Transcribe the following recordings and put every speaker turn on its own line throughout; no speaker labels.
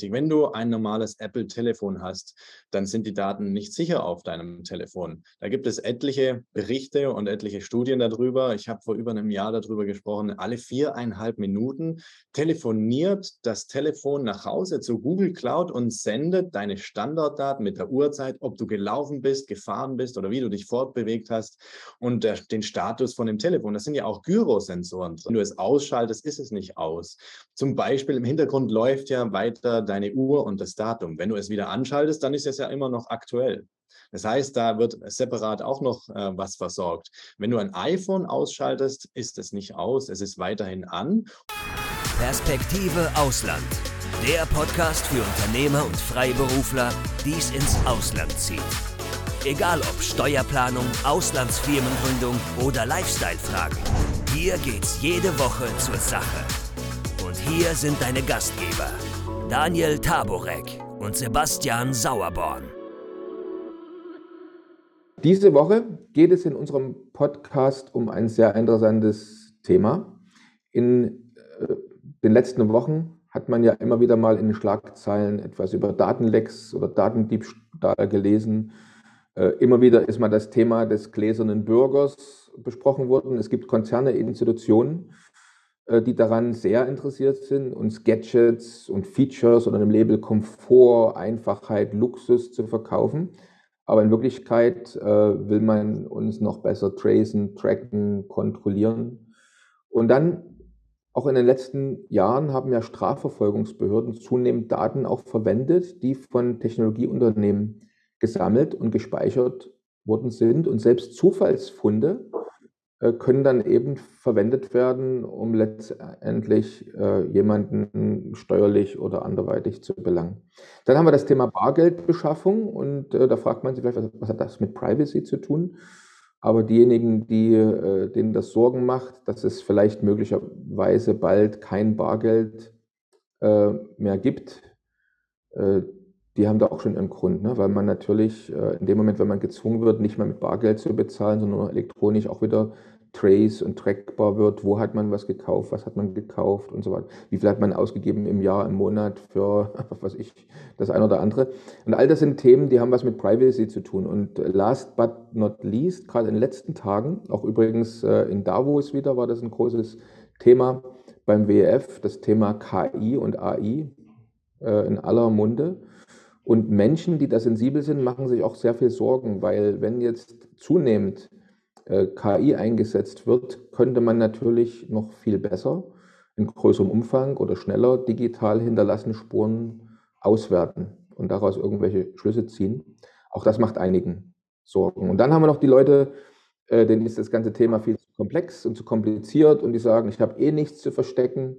Wenn du ein normales Apple-Telefon hast, dann sind die Daten nicht sicher auf deinem Telefon. Da gibt es etliche Berichte und etliche Studien darüber. Ich habe vor über einem Jahr darüber gesprochen. Alle viereinhalb Minuten telefoniert das Telefon nach Hause zu Google Cloud und sendet deine Standortdaten mit der Uhrzeit, ob du gelaufen bist, gefahren bist oder wie du dich fortbewegt hast und der, den Status von dem Telefon. Das sind ja auch Gyrosensoren. Wenn du es ausschaltest, ist es nicht aus. Zum Beispiel im Hintergrund läuft ja weiter deine Uhr und das Datum. Wenn du es wieder anschaltest, dann ist es ja immer noch aktuell. Das heißt, da wird separat auch noch äh, was versorgt. Wenn du ein iPhone ausschaltest, ist es nicht aus, es ist weiterhin an.
Perspektive Ausland. Der Podcast für Unternehmer und Freiberufler, die es ins Ausland zieht. Egal ob Steuerplanung, Auslandsfirmengründung oder Lifestyle-Fragen. Hier geht's jede Woche zur Sache. Und hier sind deine Gastgeber, Daniel Taborek und Sebastian Sauerborn.
Diese Woche geht es in unserem Podcast um ein sehr interessantes Thema. In äh, den letzten Wochen hat man ja immer wieder mal in den Schlagzeilen etwas über Datenlecks oder Datendiebstahl gelesen. Äh, immer wieder ist mal das Thema des gläsernen Bürgers besprochen worden. Es gibt Konzerne, Institutionen, die daran sehr interessiert sind, uns Gadgets und Features unter dem Label Komfort, Einfachheit, Luxus zu verkaufen. Aber in Wirklichkeit äh, will man uns noch besser tracen, tracken, kontrollieren. Und dann, auch in den letzten Jahren, haben ja Strafverfolgungsbehörden zunehmend Daten auch verwendet, die von Technologieunternehmen gesammelt und gespeichert worden sind. Und selbst Zufallsfunde äh, können dann eben verwendet werden, um letztendlich äh, jemanden steuerlich oder anderweitig zu belangen. Dann haben wir das Thema Bargeldbeschaffung und äh, da fragt man sich vielleicht, was, hat das mit Privacy zu tun? Aber diejenigen, die, äh, denen das Sorgen macht, dass es vielleicht möglicherweise bald kein Bargeld äh, mehr gibt, äh, die haben da auch schon ihren Grund, ne? weil man natürlich in dem Moment, wenn man gezwungen wird, nicht mehr mit Bargeld zu bezahlen, sondern elektronisch auch wieder trace und trackbar wird, wo hat man was gekauft, was hat man gekauft und so weiter. Wie viel hat man ausgegeben im Jahr, im Monat für, was ich, das eine oder andere. Und all das sind Themen, die haben was mit Privacy zu tun. Und last but not least, gerade in den letzten Tagen, auch übrigens äh, in Davos wieder, war das ein großes Thema beim WEF, das Thema KI und AI äh, in aller Munde. Und Menschen, die da sensibel sind, machen sich auch sehr viel Sorgen, weil wenn jetzt zunehmend KI eingesetzt wird, könnte man natürlich noch viel besser in größerem Umfang oder schneller digital hinterlassene Spuren auswerten und daraus irgendwelche Schlüsse ziehen. Auch das macht einigen Sorgen. Und dann haben wir noch die Leute, äh, denen ist das ganze Thema viel zu komplex und zu kompliziert und die sagen, ich habe eh nichts zu verstecken,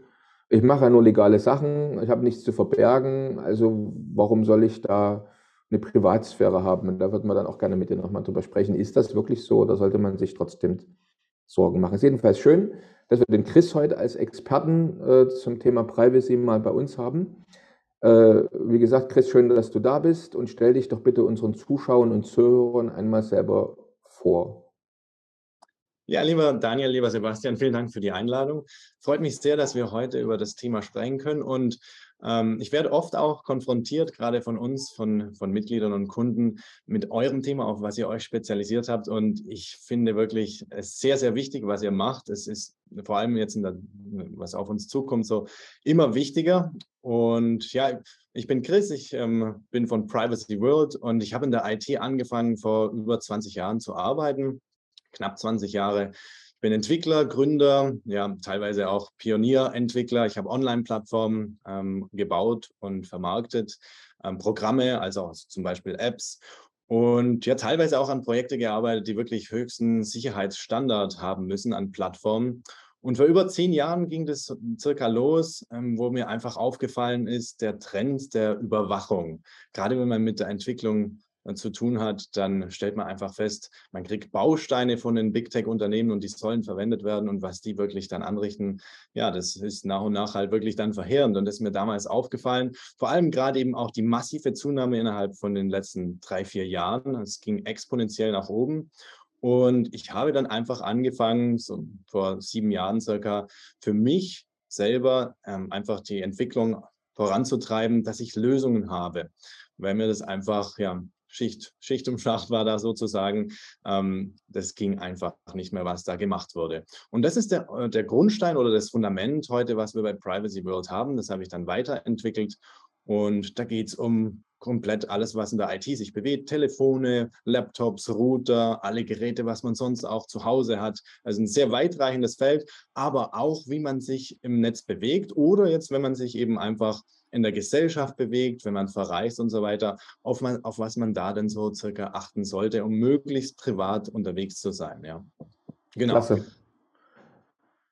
ich mache ja nur legale Sachen, ich habe nichts zu verbergen, also warum soll ich da eine Privatsphäre haben. Und da wird man dann auch gerne mit dir nochmal drüber sprechen. Ist das wirklich so oder sollte man sich trotzdem Sorgen machen? Es ist jedenfalls schön, dass wir den Chris heute als Experten äh, zum Thema Privacy mal bei uns haben. Äh, wie gesagt, Chris, schön, dass du da bist und stell dich doch bitte unseren Zuschauern und Zuhörern einmal selber vor.
Ja, lieber Daniel, lieber Sebastian, vielen Dank für die Einladung. Freut mich sehr, dass wir heute über das Thema sprechen können. Und ich werde oft auch konfrontiert, gerade von uns, von, von Mitgliedern und Kunden, mit eurem Thema, auf was ihr euch spezialisiert habt. Und ich finde wirklich es sehr, sehr wichtig, was ihr macht. Es ist vor allem jetzt, der, was auf uns zukommt, so immer wichtiger. Und ja, ich bin Chris, ich ähm, bin von Privacy World und ich habe in der IT angefangen, vor über 20 Jahren zu arbeiten, knapp 20 Jahre bin Entwickler, Gründer, ja, teilweise auch Pionierentwickler. Ich habe Online-Plattformen ähm, gebaut und vermarktet, ähm, Programme, also zum Beispiel Apps. Und ja, teilweise auch an Projekte gearbeitet, die wirklich höchsten Sicherheitsstandard haben müssen an Plattformen. Und vor über zehn Jahren ging das circa los, ähm, wo mir einfach aufgefallen ist, der Trend der Überwachung. Gerade wenn man mit der Entwicklung zu tun hat, dann stellt man einfach fest, man kriegt Bausteine von den Big Tech-Unternehmen und die sollen verwendet werden und was die wirklich dann anrichten, ja, das ist nach und nach halt wirklich dann verheerend und das ist mir damals aufgefallen. Vor allem gerade eben auch die massive Zunahme innerhalb von den letzten drei, vier Jahren. Es ging exponentiell nach oben und ich habe dann einfach angefangen, so vor sieben Jahren circa, für mich selber ähm, einfach die Entwicklung voranzutreiben, dass ich Lösungen habe, weil mir das einfach, ja, Schicht, Schicht um Schacht war da sozusagen. Ähm, das ging einfach nicht mehr, was da gemacht wurde. Und das ist der, äh, der Grundstein oder das Fundament heute, was wir bei Privacy World haben. Das habe ich dann weiterentwickelt. Und da geht es um komplett alles, was in der IT sich bewegt. Telefone, Laptops, Router, alle Geräte, was man sonst auch zu Hause hat. Also ein sehr weitreichendes Feld, aber auch, wie man sich im Netz bewegt oder jetzt, wenn man sich eben einfach in der Gesellschaft bewegt, wenn man verreist und so weiter, auf, man, auf was man da denn so circa achten sollte, um möglichst privat unterwegs zu sein. Ja.
Genau. Klasse.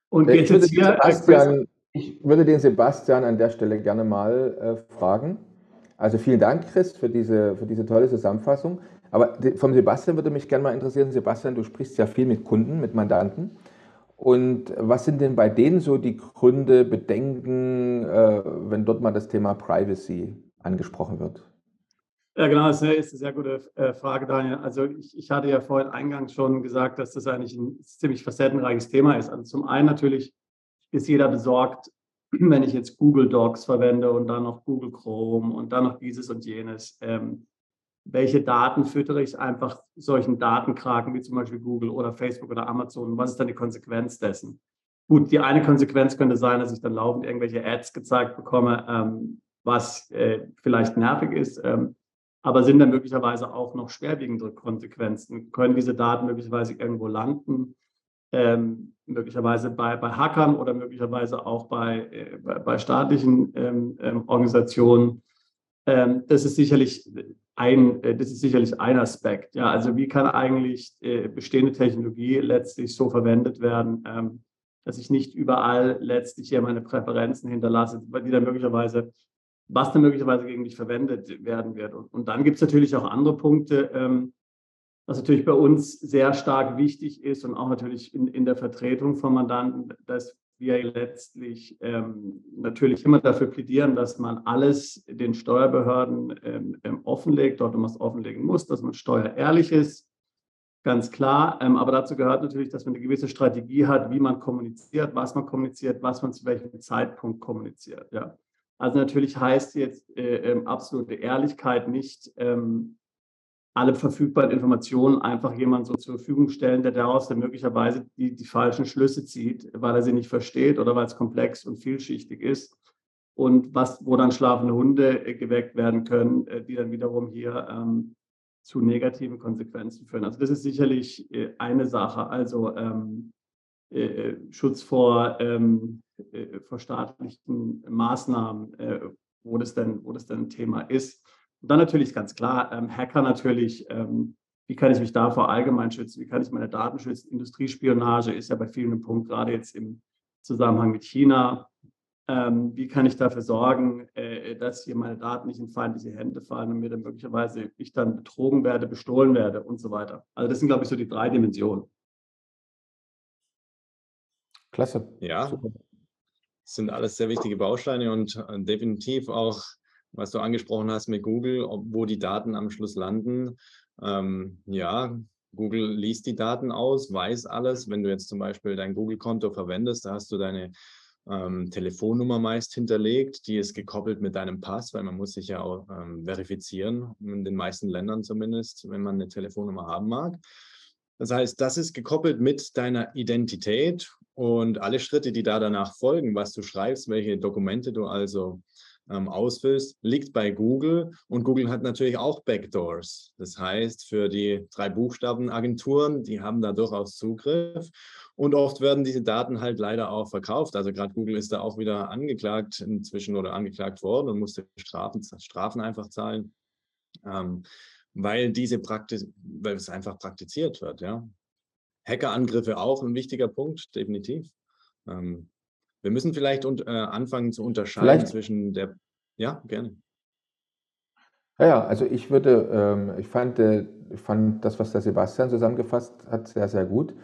Und jetzt würde hier, Sebastian, ich würde den Sebastian an der Stelle gerne mal äh, fragen. Also vielen Dank, Chris, für diese, für diese tolle Zusammenfassung. Aber vom Sebastian würde mich gerne mal interessieren. Sebastian, du sprichst ja viel mit Kunden, mit Mandanten. Und was sind denn bei denen so die Gründe, Bedenken, äh, wenn dort mal das Thema Privacy angesprochen wird?
Ja, genau, das ist eine sehr gute äh, Frage, Daniel. Also ich, ich hatte ja vorhin eingangs schon gesagt, dass das eigentlich ein ziemlich facettenreiches Thema ist. Also zum einen natürlich ist jeder besorgt, wenn ich jetzt Google Docs verwende und dann noch Google Chrome und dann noch dieses und jenes. Ähm, welche Daten füttere ich einfach solchen Datenkraken wie zum Beispiel Google oder Facebook oder Amazon? Was ist dann die Konsequenz dessen? Gut, die eine Konsequenz könnte sein, dass ich dann laufend irgendwelche Ads gezeigt bekomme, ähm, was äh, vielleicht nervig ist, ähm, aber sind dann möglicherweise auch noch schwerwiegendere Konsequenzen? Können diese Daten möglicherweise irgendwo landen? Ähm, möglicherweise bei, bei Hackern oder möglicherweise auch bei, äh, bei, bei, staatlichen ähm, ähm, Organisationen. Ähm, das ist sicherlich ein, äh, das ist sicherlich ein Aspekt. Ja, also wie kann eigentlich äh, bestehende Technologie letztlich so verwendet werden, ähm, dass ich nicht überall letztlich hier meine Präferenzen hinterlasse, die dann möglicherweise, was dann möglicherweise gegen mich verwendet werden wird. Und, und dann gibt es natürlich auch andere Punkte, ähm, was natürlich bei uns sehr stark wichtig ist und auch natürlich in, in der Vertretung von Mandanten, dass wir letztlich ähm, natürlich immer dafür plädieren, dass man alles den Steuerbehörden ähm, ähm, offenlegt, dort man es offenlegen muss, dass man steuerehrlich ist, ganz klar. Ähm, aber dazu gehört natürlich, dass man eine gewisse Strategie hat, wie man kommuniziert, was man kommuniziert, was man zu welchem Zeitpunkt kommuniziert. Ja. Also natürlich heißt jetzt äh, ähm, absolute Ehrlichkeit nicht, ähm, alle verfügbaren Informationen einfach jemand so zur Verfügung stellen, der daraus dann möglicherweise die, die falschen Schlüsse zieht, weil er sie nicht versteht oder weil es komplex und vielschichtig ist. Und was, wo dann schlafende Hunde äh, geweckt werden können, äh, die dann wiederum hier ähm, zu negativen Konsequenzen führen. Also das ist sicherlich äh, eine Sache. Also ähm, äh, Schutz vor, ähm, äh, vor staatlichen Maßnahmen, äh, wo, das denn, wo das denn ein Thema ist. Und dann natürlich ganz klar, ähm, Hacker natürlich, ähm, wie kann ich mich da vor allgemein schützen? Wie kann ich meine Daten schützen? Industriespionage ist ja bei vielen ein Punkt, gerade jetzt im Zusammenhang mit China. Ähm, wie kann ich dafür sorgen, äh, dass hier meine Daten nicht in feindliche Hände fallen und mir dann möglicherweise ich dann betrogen werde, bestohlen werde und so weiter. Also das sind, glaube ich, so die drei Dimensionen.
Klasse. Ja, Super. das sind alles sehr wichtige Bausteine und äh, definitiv auch was du angesprochen hast mit Google, wo die Daten am Schluss landen. Ähm, ja, Google liest die Daten aus, weiß alles. Wenn du jetzt zum Beispiel dein Google-Konto verwendest, da hast du deine ähm, Telefonnummer meist hinterlegt, die ist gekoppelt mit deinem Pass, weil man muss sich ja auch ähm, verifizieren, in den meisten Ländern zumindest, wenn man eine Telefonnummer haben mag. Das heißt, das ist gekoppelt mit deiner Identität und alle Schritte, die da danach folgen, was du schreibst, welche Dokumente du also ähm, ausfüllst, liegt bei Google und Google hat natürlich auch Backdoors. Das heißt, für die drei Buchstaben Agenturen, die haben da durchaus Zugriff und oft werden diese Daten halt leider auch verkauft. Also gerade Google ist da auch wieder angeklagt inzwischen oder angeklagt worden und musste Strafen, Strafen einfach zahlen, ähm, weil diese weil es einfach praktiziert wird. Ja. Hackerangriffe auch ein wichtiger Punkt, definitiv. Ähm, wir müssen vielleicht und, äh, anfangen zu unterscheiden vielleicht. zwischen der. Ja, gerne.
Ja, ja, also ich würde, ähm, ich fand, äh, ich fand das, was der Sebastian zusammengefasst hat, sehr, sehr gut.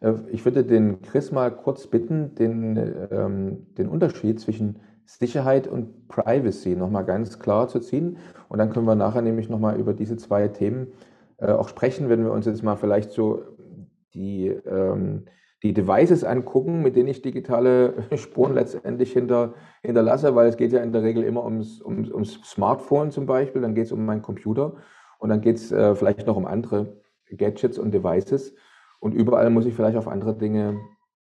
Äh, ich würde den Chris mal kurz bitten, den, ähm, den Unterschied zwischen Sicherheit und Privacy nochmal ganz klar zu ziehen. Und dann können wir nachher nämlich nochmal über diese zwei Themen äh, auch sprechen, wenn wir uns jetzt mal vielleicht so die, ähm, die Devices angucken, mit denen ich digitale Spuren letztendlich hinter, hinterlasse, weil es geht ja in der Regel immer ums, ums, ums Smartphone zum Beispiel, dann geht es um meinen Computer und dann geht es äh, vielleicht noch um andere Gadgets und Devices. Und überall muss ich vielleicht auf andere Dinge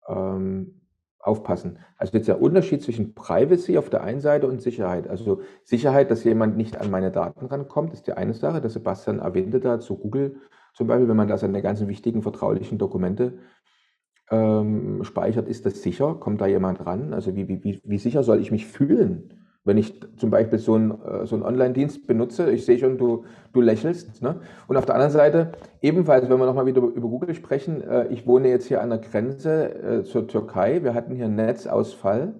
ähm, aufpassen. Also jetzt der Unterschied zwischen Privacy auf der einen Seite und Sicherheit. Also Sicherheit, dass jemand nicht an meine Daten rankommt, ist die eine Sache. Der Sebastian erwähnte da zu Google zum Beispiel, wenn man da seine ganzen wichtigen vertraulichen Dokumente ähm, speichert, ist das sicher? Kommt da jemand ran? Also wie, wie, wie sicher soll ich mich fühlen? Wenn ich zum Beispiel so einen, äh, so einen Online-Dienst benutze, ich sehe schon, du, du lächelst. Ne? Und auf der anderen Seite, ebenfalls, wenn wir nochmal wieder über Google sprechen, äh, ich wohne jetzt hier an der Grenze äh, zur Türkei, wir hatten hier einen Netzausfall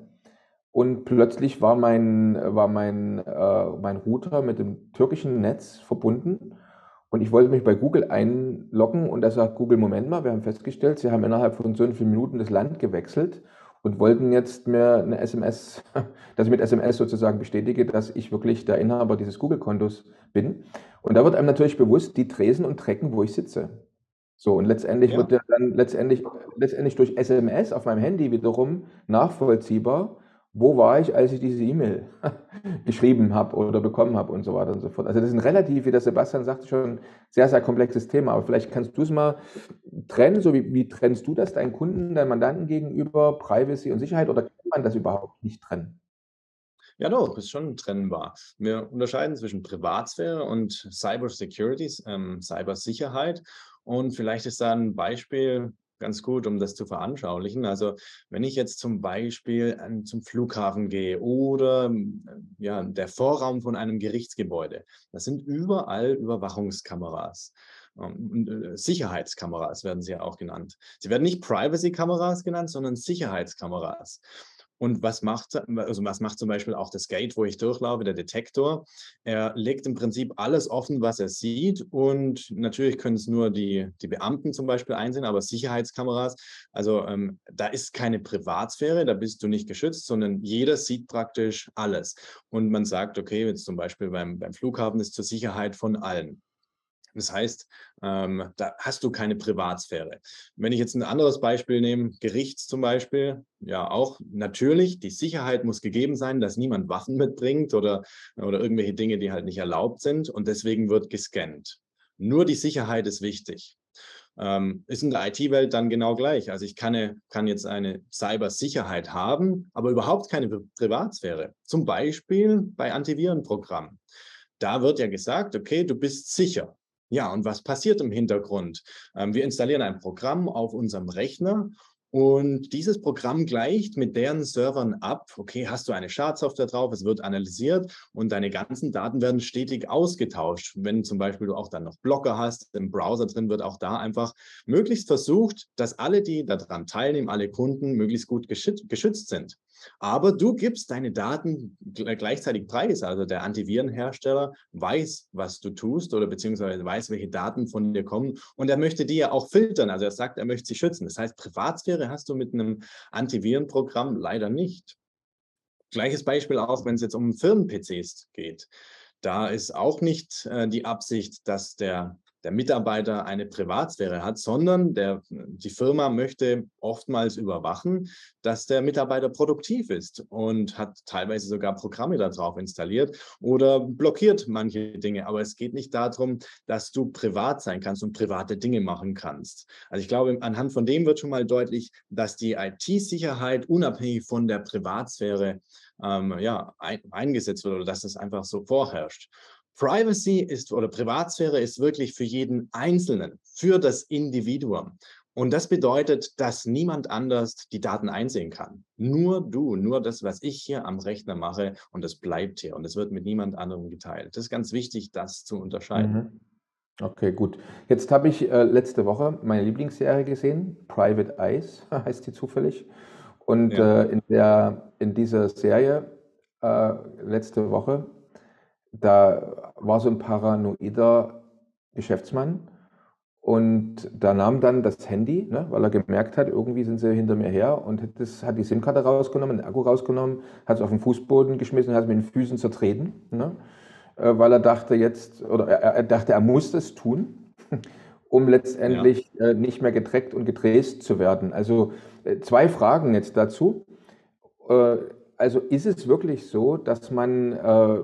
und plötzlich war mein, war mein, mein Router mit dem türkischen Netz verbunden und ich wollte mich bei Google einloggen und da sagt Google, Moment mal, wir haben festgestellt, Sie haben innerhalb von so vielen Minuten das Land gewechselt und wollten jetzt mir eine SMS, dass ich mit SMS sozusagen bestätige, dass ich wirklich der Inhaber dieses Google-Kontos bin. Und da wird einem natürlich bewusst, die tresen und trecken, wo ich sitze. So, und letztendlich ja. wird dann letztendlich, letztendlich durch SMS auf meinem Handy wiederum nachvollziehbar, wo war ich, als ich diese E-Mail geschrieben habe oder bekommen habe und so weiter und so fort. Also das ist ein relativ, wie der Sebastian sagte, schon sehr, sehr komplexes Thema. Aber vielleicht kannst du es mal trennen, so wie, wie trennst du das deinen Kunden, deinen Mandanten gegenüber, Privacy und Sicherheit oder kann man das überhaupt nicht trennen?
Ja, doch, ist schon trennbar. Wir unterscheiden zwischen Privatsphäre und Cyber Security, ähm, Cybersicherheit. Und vielleicht ist da ein Beispiel, ganz gut, um das zu veranschaulichen. Also wenn ich jetzt zum Beispiel ähm, zum Flughafen gehe oder ähm, ja, der Vorraum von einem Gerichtsgebäude, das sind überall Überwachungskameras. Ähm, äh, Sicherheitskameras werden sie ja auch genannt. Sie werden nicht Privacy-Kameras genannt, sondern Sicherheitskameras. Und was macht, also was macht zum Beispiel auch das Gate, wo ich durchlaufe, der Detektor? Er legt im Prinzip alles offen, was er sieht. Und natürlich können es nur die, die Beamten zum Beispiel einsehen, aber Sicherheitskameras, also ähm, da ist keine Privatsphäre, da bist du nicht geschützt, sondern jeder sieht praktisch alles. Und man sagt, okay, jetzt zum Beispiel beim, beim Flughafen ist zur Sicherheit von allen. Das heißt, ähm, da hast du keine Privatsphäre. Wenn ich jetzt ein anderes Beispiel nehme, Gerichts zum Beispiel, ja auch natürlich, die Sicherheit muss gegeben sein, dass niemand Waffen mitbringt oder, oder irgendwelche Dinge, die halt nicht erlaubt sind und deswegen wird gescannt. Nur die Sicherheit ist wichtig. Ähm, ist in der IT-Welt dann genau gleich. Also ich kann, kann jetzt eine Cybersicherheit haben, aber überhaupt keine Privatsphäre. Zum Beispiel bei Antivirenprogrammen. Da wird ja gesagt, okay, du bist sicher. Ja, und was passiert im Hintergrund? Ähm, wir installieren ein Programm auf unserem Rechner und dieses Programm gleicht mit deren Servern ab. Okay, hast du eine Schadsoftware drauf, es wird analysiert und deine ganzen Daten werden stetig ausgetauscht. Wenn zum Beispiel du auch dann noch Blocker hast, im Browser drin wird auch da einfach möglichst versucht, dass alle, die daran teilnehmen, alle Kunden möglichst gut geschützt sind. Aber du gibst deine Daten gleichzeitig preis. Also der Antivirenhersteller weiß, was du tust oder beziehungsweise weiß, welche Daten von dir kommen. Und er möchte die ja auch filtern. Also er sagt, er möchte sie schützen. Das heißt, Privatsphäre hast du mit einem Antivirenprogramm leider nicht. Gleiches Beispiel auch, wenn es jetzt um Firmen-PCs geht. Da ist auch nicht äh, die Absicht, dass der der Mitarbeiter eine Privatsphäre hat, sondern der, die Firma möchte oftmals überwachen, dass der Mitarbeiter produktiv ist und hat teilweise sogar Programme darauf installiert oder blockiert manche Dinge. Aber es geht nicht darum, dass du privat sein kannst und private Dinge machen kannst. Also ich glaube, anhand von dem wird schon mal deutlich, dass die IT-Sicherheit unabhängig von der Privatsphäre ähm, ja, ein, eingesetzt wird oder dass es einfach so vorherrscht. Privacy ist oder Privatsphäre ist wirklich für jeden Einzelnen, für das Individuum. Und das bedeutet, dass niemand anders die Daten einsehen kann. Nur du, nur das, was ich hier am Rechner mache und das bleibt hier und es wird mit niemand anderem geteilt. Das ist ganz wichtig, das zu unterscheiden. Mhm.
Okay, gut. Jetzt habe ich äh, letzte Woche meine Lieblingsserie gesehen, Private Eyes heißt die zufällig. Und ja. äh, in, der, in dieser Serie äh, letzte Woche da war so ein paranoider Geschäftsmann und da nahm dann das Handy, ne, weil er gemerkt hat, irgendwie sind sie hinter mir her und hat, das, hat die SIM-Karte rausgenommen, den Akku rausgenommen, hat es auf den Fußboden geschmissen, hat es mit den Füßen zertreten, ne, äh, weil er dachte jetzt, oder er, er dachte, er muss das tun. um letztendlich ja. äh, nicht mehr getrackt und getraced zu werden. Also äh, zwei Fragen jetzt dazu. Äh, also ist es wirklich so, dass man, äh,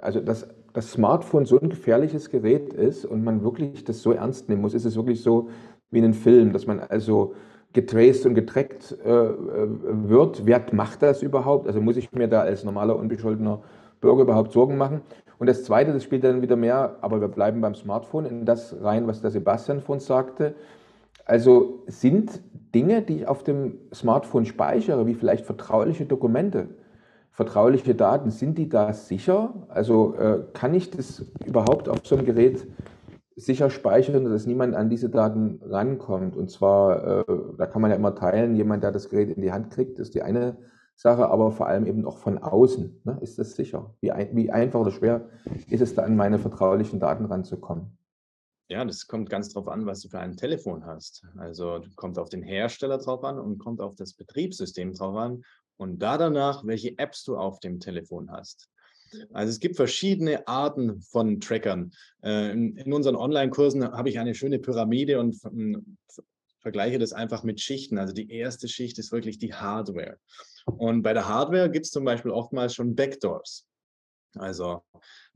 also dass das Smartphone so ein gefährliches Gerät ist und man wirklich das so ernst nehmen muss? Ist es wirklich so wie in einem Film, dass man also getraced und getrackt äh, äh, wird? Wer macht das überhaupt? Also muss ich mir da als normaler, unbescholtener Bürger überhaupt Sorgen machen? Und das Zweite, das spielt dann wieder mehr, aber wir bleiben beim Smartphone, in das rein, was der Sebastian von uns sagte. Also sind Dinge, die ich auf dem Smartphone speichere, wie vielleicht vertrauliche Dokumente, vertrauliche Daten, sind die da sicher? Also äh, kann ich das überhaupt auf so einem Gerät sicher speichern, dass niemand an diese Daten rankommt? Und zwar, äh, da kann man ja immer teilen, jemand, der das Gerät in die Hand kriegt, ist die eine Sache, aber vor allem eben auch von außen. Ne? Ist das sicher? Wie, ein, wie einfach oder schwer ist es da an meine vertraulichen Daten ranzukommen?
Ja, das kommt ganz drauf an, was du für ein Telefon hast. Also kommt auf den Hersteller drauf an und kommt auf das Betriebssystem drauf an und da danach, welche Apps du auf dem Telefon hast. Also es gibt verschiedene Arten von Trackern. Äh, in unseren Online-Kursen habe ich eine schöne Pyramide und vergleiche das einfach mit Schichten. Also die erste Schicht ist wirklich die Hardware. Und bei der Hardware gibt es zum Beispiel oftmals schon Backdoors. Also,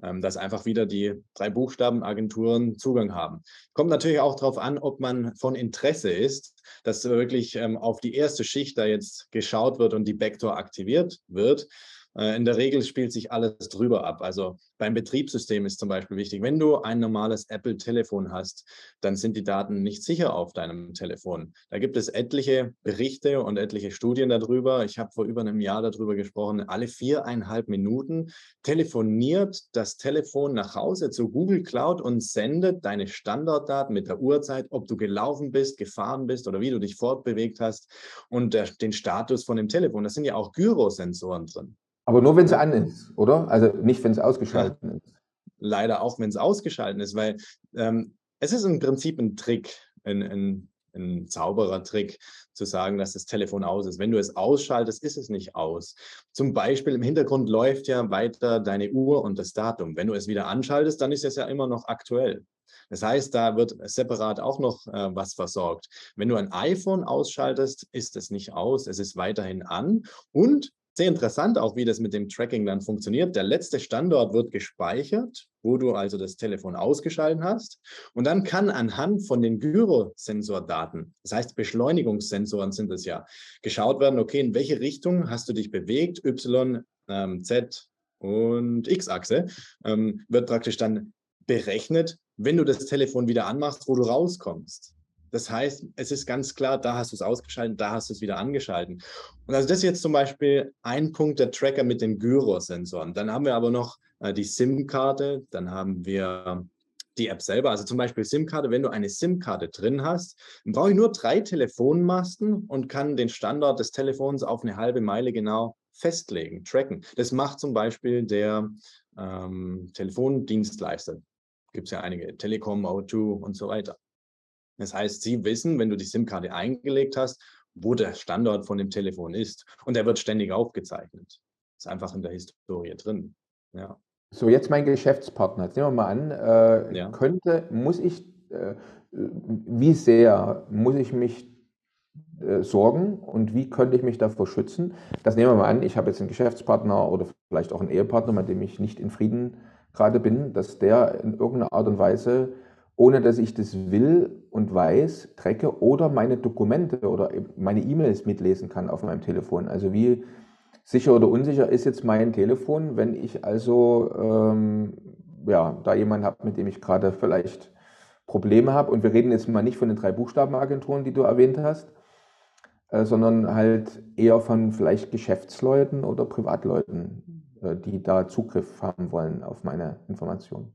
ähm, dass einfach wieder die drei Buchstabenagenturen Zugang haben. Kommt natürlich auch darauf an, ob man von Interesse ist, dass wirklich ähm, auf die erste Schicht da jetzt geschaut wird und die Backdoor aktiviert wird. Äh, in der Regel spielt sich alles drüber ab. Also beim Betriebssystem ist zum Beispiel wichtig, wenn du ein normales Apple-Telefon hast, dann sind die Daten nicht sicher auf deinem Telefon. Da gibt es etliche Berichte und etliche Studien darüber. Ich habe vor über einem Jahr darüber gesprochen. Alle viereinhalb Minuten telefoniert das Telefon nach Hause zu Google Cloud und sendet deine Standortdaten mit der Uhrzeit, ob du gelaufen bist, gefahren bist oder wie du dich fortbewegt hast und der, den Status von dem Telefon. Das sind ja auch Gyrosensoren drin.
Aber nur, wenn es an ist, oder? Also nicht, wenn es ausgeschaltet ja. ist.
Leider auch, wenn es ausgeschaltet ist, weil ähm, es ist im Prinzip ein Trick, ein, ein, ein Zauberertrick, zu sagen, dass das Telefon aus ist. Wenn du es ausschaltest, ist es nicht aus. Zum Beispiel im Hintergrund läuft ja weiter deine Uhr und das Datum. Wenn du es wieder anschaltest, dann ist es ja immer noch aktuell. Das heißt, da wird separat auch noch äh, was versorgt. Wenn du ein iPhone ausschaltest, ist es nicht aus, es ist weiterhin an und sehr interessant auch, wie das mit dem Tracking dann funktioniert. Der letzte Standort wird gespeichert, wo du also das Telefon ausgeschaltet hast. Und dann kann anhand von den Gyrosensordaten, das heißt Beschleunigungssensoren sind es ja, geschaut werden, okay, in welche Richtung hast du dich bewegt, Y, ähm, Z und X-Achse, ähm, wird praktisch dann berechnet, wenn du das Telefon wieder anmachst, wo du rauskommst. Das heißt, es ist ganz klar, da hast du es ausgeschaltet, da hast du es wieder angeschalten. Und also das ist jetzt zum Beispiel ein Punkt der Tracker mit den Gyrosensoren. Dann haben wir aber noch äh, die SIM-Karte, dann haben wir die App selber. Also zum Beispiel SIM-Karte, wenn du eine SIM-Karte drin hast, dann brauche ich nur drei Telefonmasten und kann den Standort des Telefons auf eine halbe Meile genau festlegen, tracken. Das macht zum Beispiel der ähm, Telefondienstleister. Gibt es ja einige, Telekom, O2 und so weiter. Das heißt, Sie wissen, wenn du die SIM-Karte eingelegt hast, wo der Standort von dem Telefon ist. Und der wird ständig aufgezeichnet. Ist einfach in der Historie drin. Ja.
So, jetzt mein Geschäftspartner. Jetzt nehmen wir mal an, äh, ja. könnte, muss ich, äh, wie sehr muss ich mich äh, sorgen und wie könnte ich mich davor schützen? Das nehmen wir mal an, ich habe jetzt einen Geschäftspartner oder vielleicht auch einen Ehepartner, mit dem ich nicht in Frieden gerade bin, dass der in irgendeiner Art und Weise ohne dass ich das will und weiß, trecke oder meine Dokumente oder meine E-Mails mitlesen kann auf meinem Telefon. Also wie sicher oder unsicher ist jetzt mein Telefon, wenn ich also ähm, ja, da jemanden habe, mit dem ich gerade vielleicht Probleme habe. Und wir reden jetzt mal nicht von den drei Buchstabenagenturen, die du erwähnt hast, äh, sondern halt eher von vielleicht Geschäftsleuten oder Privatleuten, äh, die da Zugriff haben wollen auf meine Informationen.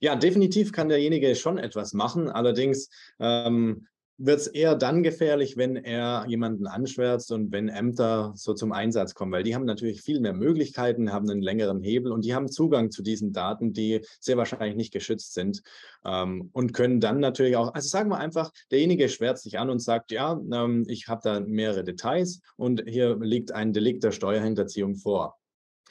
Ja, definitiv kann derjenige schon etwas machen. Allerdings ähm, wird es eher dann gefährlich, wenn er jemanden anschwärzt und wenn Ämter so zum Einsatz kommen, weil die haben natürlich viel mehr Möglichkeiten, haben einen längeren Hebel und die haben Zugang zu diesen Daten, die sehr wahrscheinlich nicht geschützt sind ähm, und können dann natürlich auch, also sagen wir einfach, derjenige schwärzt sich an und sagt, ja, ähm, ich habe da mehrere Details und hier liegt ein Delikt der Steuerhinterziehung vor.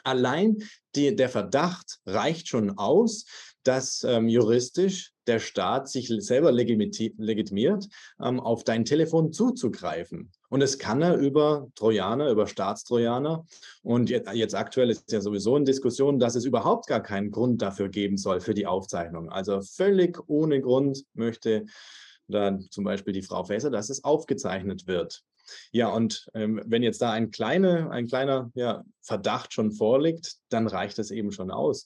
Allein die, der Verdacht reicht schon aus, dass ähm, juristisch der Staat sich selber legitimiert, ähm, auf dein Telefon zuzugreifen. Und es kann er über Trojaner, über Staatstrojaner. Und jetzt, jetzt aktuell ist ja sowieso in Diskussion, dass es überhaupt gar keinen Grund dafür geben soll für die Aufzeichnung. Also völlig ohne Grund möchte dann zum Beispiel die Frau Faeser, dass es aufgezeichnet wird. Ja, und ähm, wenn jetzt da ein, kleine, ein kleiner ja, Verdacht schon vorliegt, dann reicht es eben schon aus.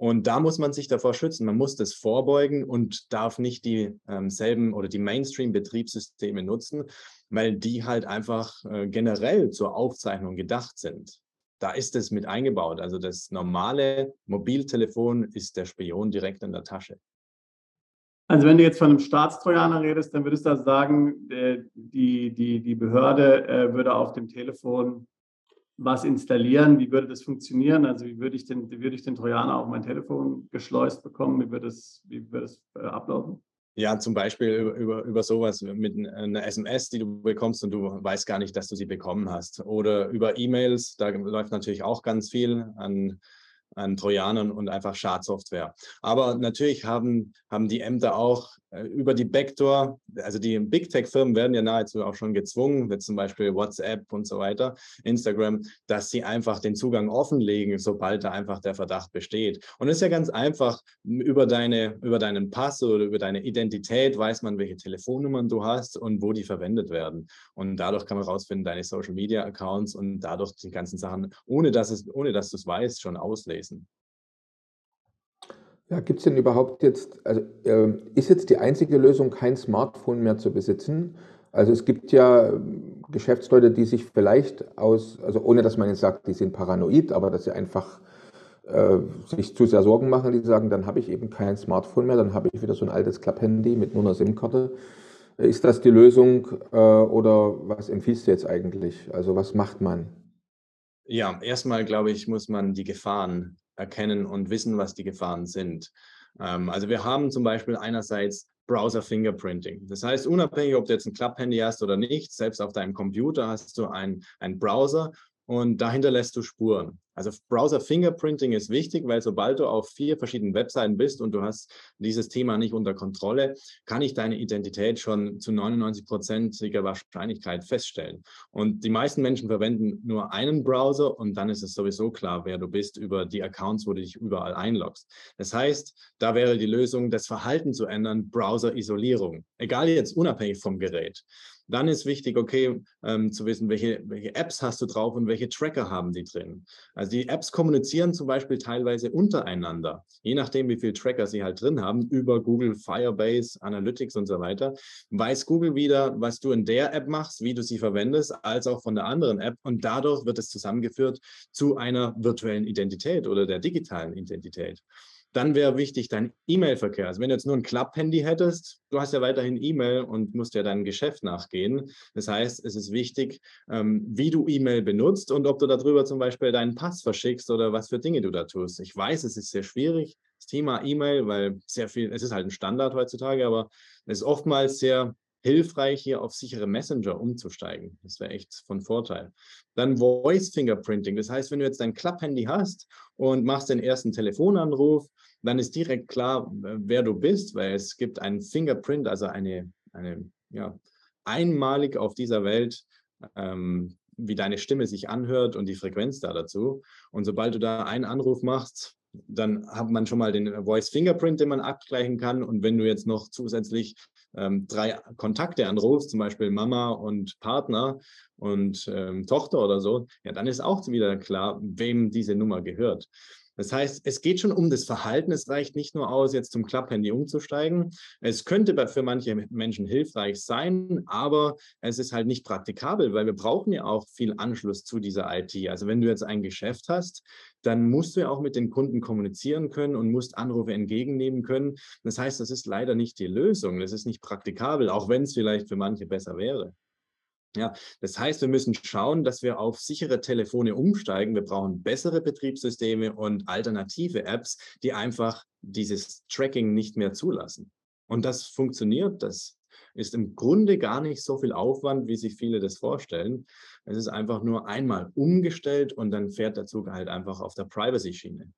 Und da muss man sich davor schützen. Man muss das vorbeugen und darf nicht dieselben ähm, oder die Mainstream-Betriebssysteme nutzen, weil die halt einfach äh, generell zur Aufzeichnung gedacht sind. Da ist es mit eingebaut. Also das normale Mobiltelefon ist der Spion direkt in der Tasche.
Also wenn du jetzt von einem Staatstrojaner redest, dann würdest du sagen, äh, die, die, die Behörde äh, würde auf dem Telefon was installieren. Wie würde das funktionieren? Also wie würde ich den, würde ich den Trojaner auf mein Telefon geschleust bekommen? Wie würde es, wie würde es äh, ablaufen?
Ja, zum Beispiel über, über, über sowas mit einer SMS, die du bekommst und du weißt gar nicht, dass du sie bekommen hast. Oder über E-Mails, da läuft natürlich auch ganz viel an an Trojanern und einfach Schadsoftware. Aber natürlich haben, haben die Ämter auch äh, über die Backdoor, also die Big Tech-Firmen werden ja nahezu auch schon gezwungen, wie zum Beispiel WhatsApp und so weiter, Instagram, dass sie einfach den Zugang offenlegen, sobald da einfach der Verdacht besteht. Und es ist ja ganz einfach, über, deine, über deinen Pass oder über deine Identität weiß man, welche Telefonnummern du hast und wo die verwendet werden. Und dadurch kann man rausfinden, deine Social-Media-Accounts und dadurch die ganzen Sachen, ohne dass, es, ohne dass du es weißt, schon auslesen.
Ja, gibt es denn überhaupt jetzt, also äh, ist jetzt die einzige Lösung, kein Smartphone mehr zu besitzen? Also es gibt ja ähm, Geschäftsleute, die sich vielleicht aus, also ohne dass man jetzt sagt, die sind paranoid, aber dass sie einfach äh, sich zu sehr Sorgen machen, die sagen, dann habe ich eben kein Smartphone mehr, dann habe ich wieder so ein altes Klapphandy mit nur einer SIM-Karte. Ist das die Lösung äh, oder was empfiehlst du jetzt eigentlich? Also was macht man?
Ja, erstmal glaube ich, muss man die Gefahren erkennen und wissen, was die Gefahren sind. Ähm, also wir haben zum Beispiel einerseits Browser Fingerprinting. Das heißt, unabhängig, ob du jetzt ein Klapphandy hast oder nicht, selbst auf deinem Computer hast du einen Browser und dahinter lässt du Spuren. Also Browser Fingerprinting ist wichtig, weil sobald du auf vier verschiedenen Webseiten bist und du hast dieses Thema nicht unter Kontrolle, kann ich deine Identität schon zu 99-prozentiger Wahrscheinlichkeit feststellen. Und die meisten Menschen verwenden nur einen Browser und dann ist es sowieso klar, wer du bist über die Accounts, wo du dich überall einloggst. Das heißt, da wäre die Lösung, das Verhalten zu ändern, Browser-Isolierung. Egal jetzt unabhängig vom Gerät. Dann ist wichtig, okay, ähm, zu wissen, welche, welche Apps hast du drauf und welche Tracker haben die drin. Also die Apps kommunizieren zum Beispiel teilweise untereinander, je nachdem, wie viele Tracker sie halt drin haben, über Google Firebase, Analytics und so weiter. Weiß Google wieder, was du in der App machst, wie du sie verwendest, als auch von der anderen App. Und dadurch wird es zusammengeführt zu einer virtuellen Identität oder der digitalen Identität. Dann wäre wichtig dein E-Mail-Verkehr. Also wenn du jetzt nur ein Klapp-Handy hättest, du hast ja weiterhin E-Mail und musst ja deinem Geschäft nachgehen. Das heißt, es ist wichtig, ähm, wie du E-Mail benutzt und ob du darüber zum Beispiel deinen Pass verschickst oder was für Dinge du da tust. Ich weiß, es ist sehr schwierig, das Thema E-Mail, weil sehr viel, es ist halt ein Standard heutzutage, aber es ist oftmals sehr hilfreich, hier auf sichere Messenger umzusteigen. Das wäre echt von Vorteil. Dann Voice Fingerprinting. Das heißt, wenn du jetzt dein Klapphandy hast und machst den ersten Telefonanruf, dann ist direkt klar, wer du bist, weil es gibt einen Fingerprint, also eine, eine ja, einmalig auf dieser Welt, ähm, wie deine Stimme sich anhört und die Frequenz da dazu. Und sobald du da einen Anruf machst, dann hat man schon mal den Voice Fingerprint, den man abgleichen kann. Und wenn du jetzt noch zusätzlich ähm, drei Kontakte anrufst, zum Beispiel Mama und Partner und ähm, Tochter oder so, ja, dann ist auch wieder klar, wem diese Nummer gehört. Das heißt, es geht schon um das Verhalten. Es reicht nicht nur aus, jetzt zum Klapphandy umzusteigen. Es könnte für manche Menschen hilfreich sein, aber es ist halt nicht praktikabel, weil wir brauchen ja auch viel Anschluss zu dieser IT. Also wenn du jetzt ein Geschäft hast, dann musst du ja auch mit den Kunden kommunizieren können und musst Anrufe entgegennehmen können. Das heißt, das ist leider nicht die Lösung. Das ist nicht praktikabel, auch wenn es vielleicht für manche besser wäre. Ja, das heißt, wir müssen schauen, dass wir auf sichere Telefone umsteigen. Wir brauchen bessere Betriebssysteme und alternative Apps, die einfach dieses Tracking nicht mehr zulassen. Und das funktioniert. Das ist im Grunde gar nicht so viel Aufwand, wie sich viele das vorstellen. Es ist einfach nur einmal umgestellt und dann fährt der Zug halt einfach auf der Privacy-Schiene.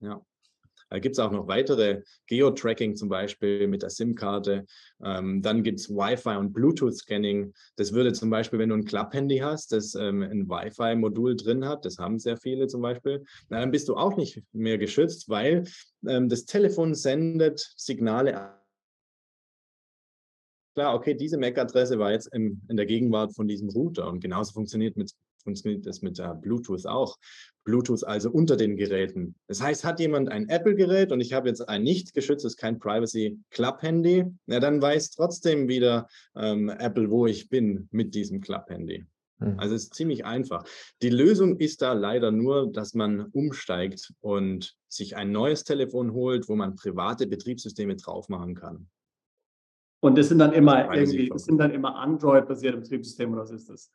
Ja. Da gibt es auch noch weitere Geo-Tracking zum Beispiel mit der SIM-Karte. Ähm, dann gibt es Wi-Fi und Bluetooth-Scanning. Das würde zum Beispiel, wenn du ein Club-Handy hast, das ähm, ein Wi-Fi-Modul drin hat, das haben sehr viele zum Beispiel, na, dann bist du auch nicht mehr geschützt, weil ähm, das Telefon sendet Signale klar, okay, diese MAC-Adresse war jetzt in, in der Gegenwart von diesem Router und genauso funktioniert mit funktioniert das mit uh, Bluetooth auch. Bluetooth also unter den Geräten. Das heißt, hat jemand ein Apple-Gerät und ich habe jetzt ein nicht geschütztes, kein Privacy Club-Handy, ja, dann weiß trotzdem wieder ähm, Apple, wo ich bin mit diesem Club-Handy. Mhm. Also es ist ziemlich einfach. Die Lösung ist da leider nur, dass man umsteigt und sich ein neues Telefon holt, wo man private Betriebssysteme drauf machen kann.
Und das sind dann immer irgendwie, das sind dann immer Android-basierte Betriebssysteme oder was ist das?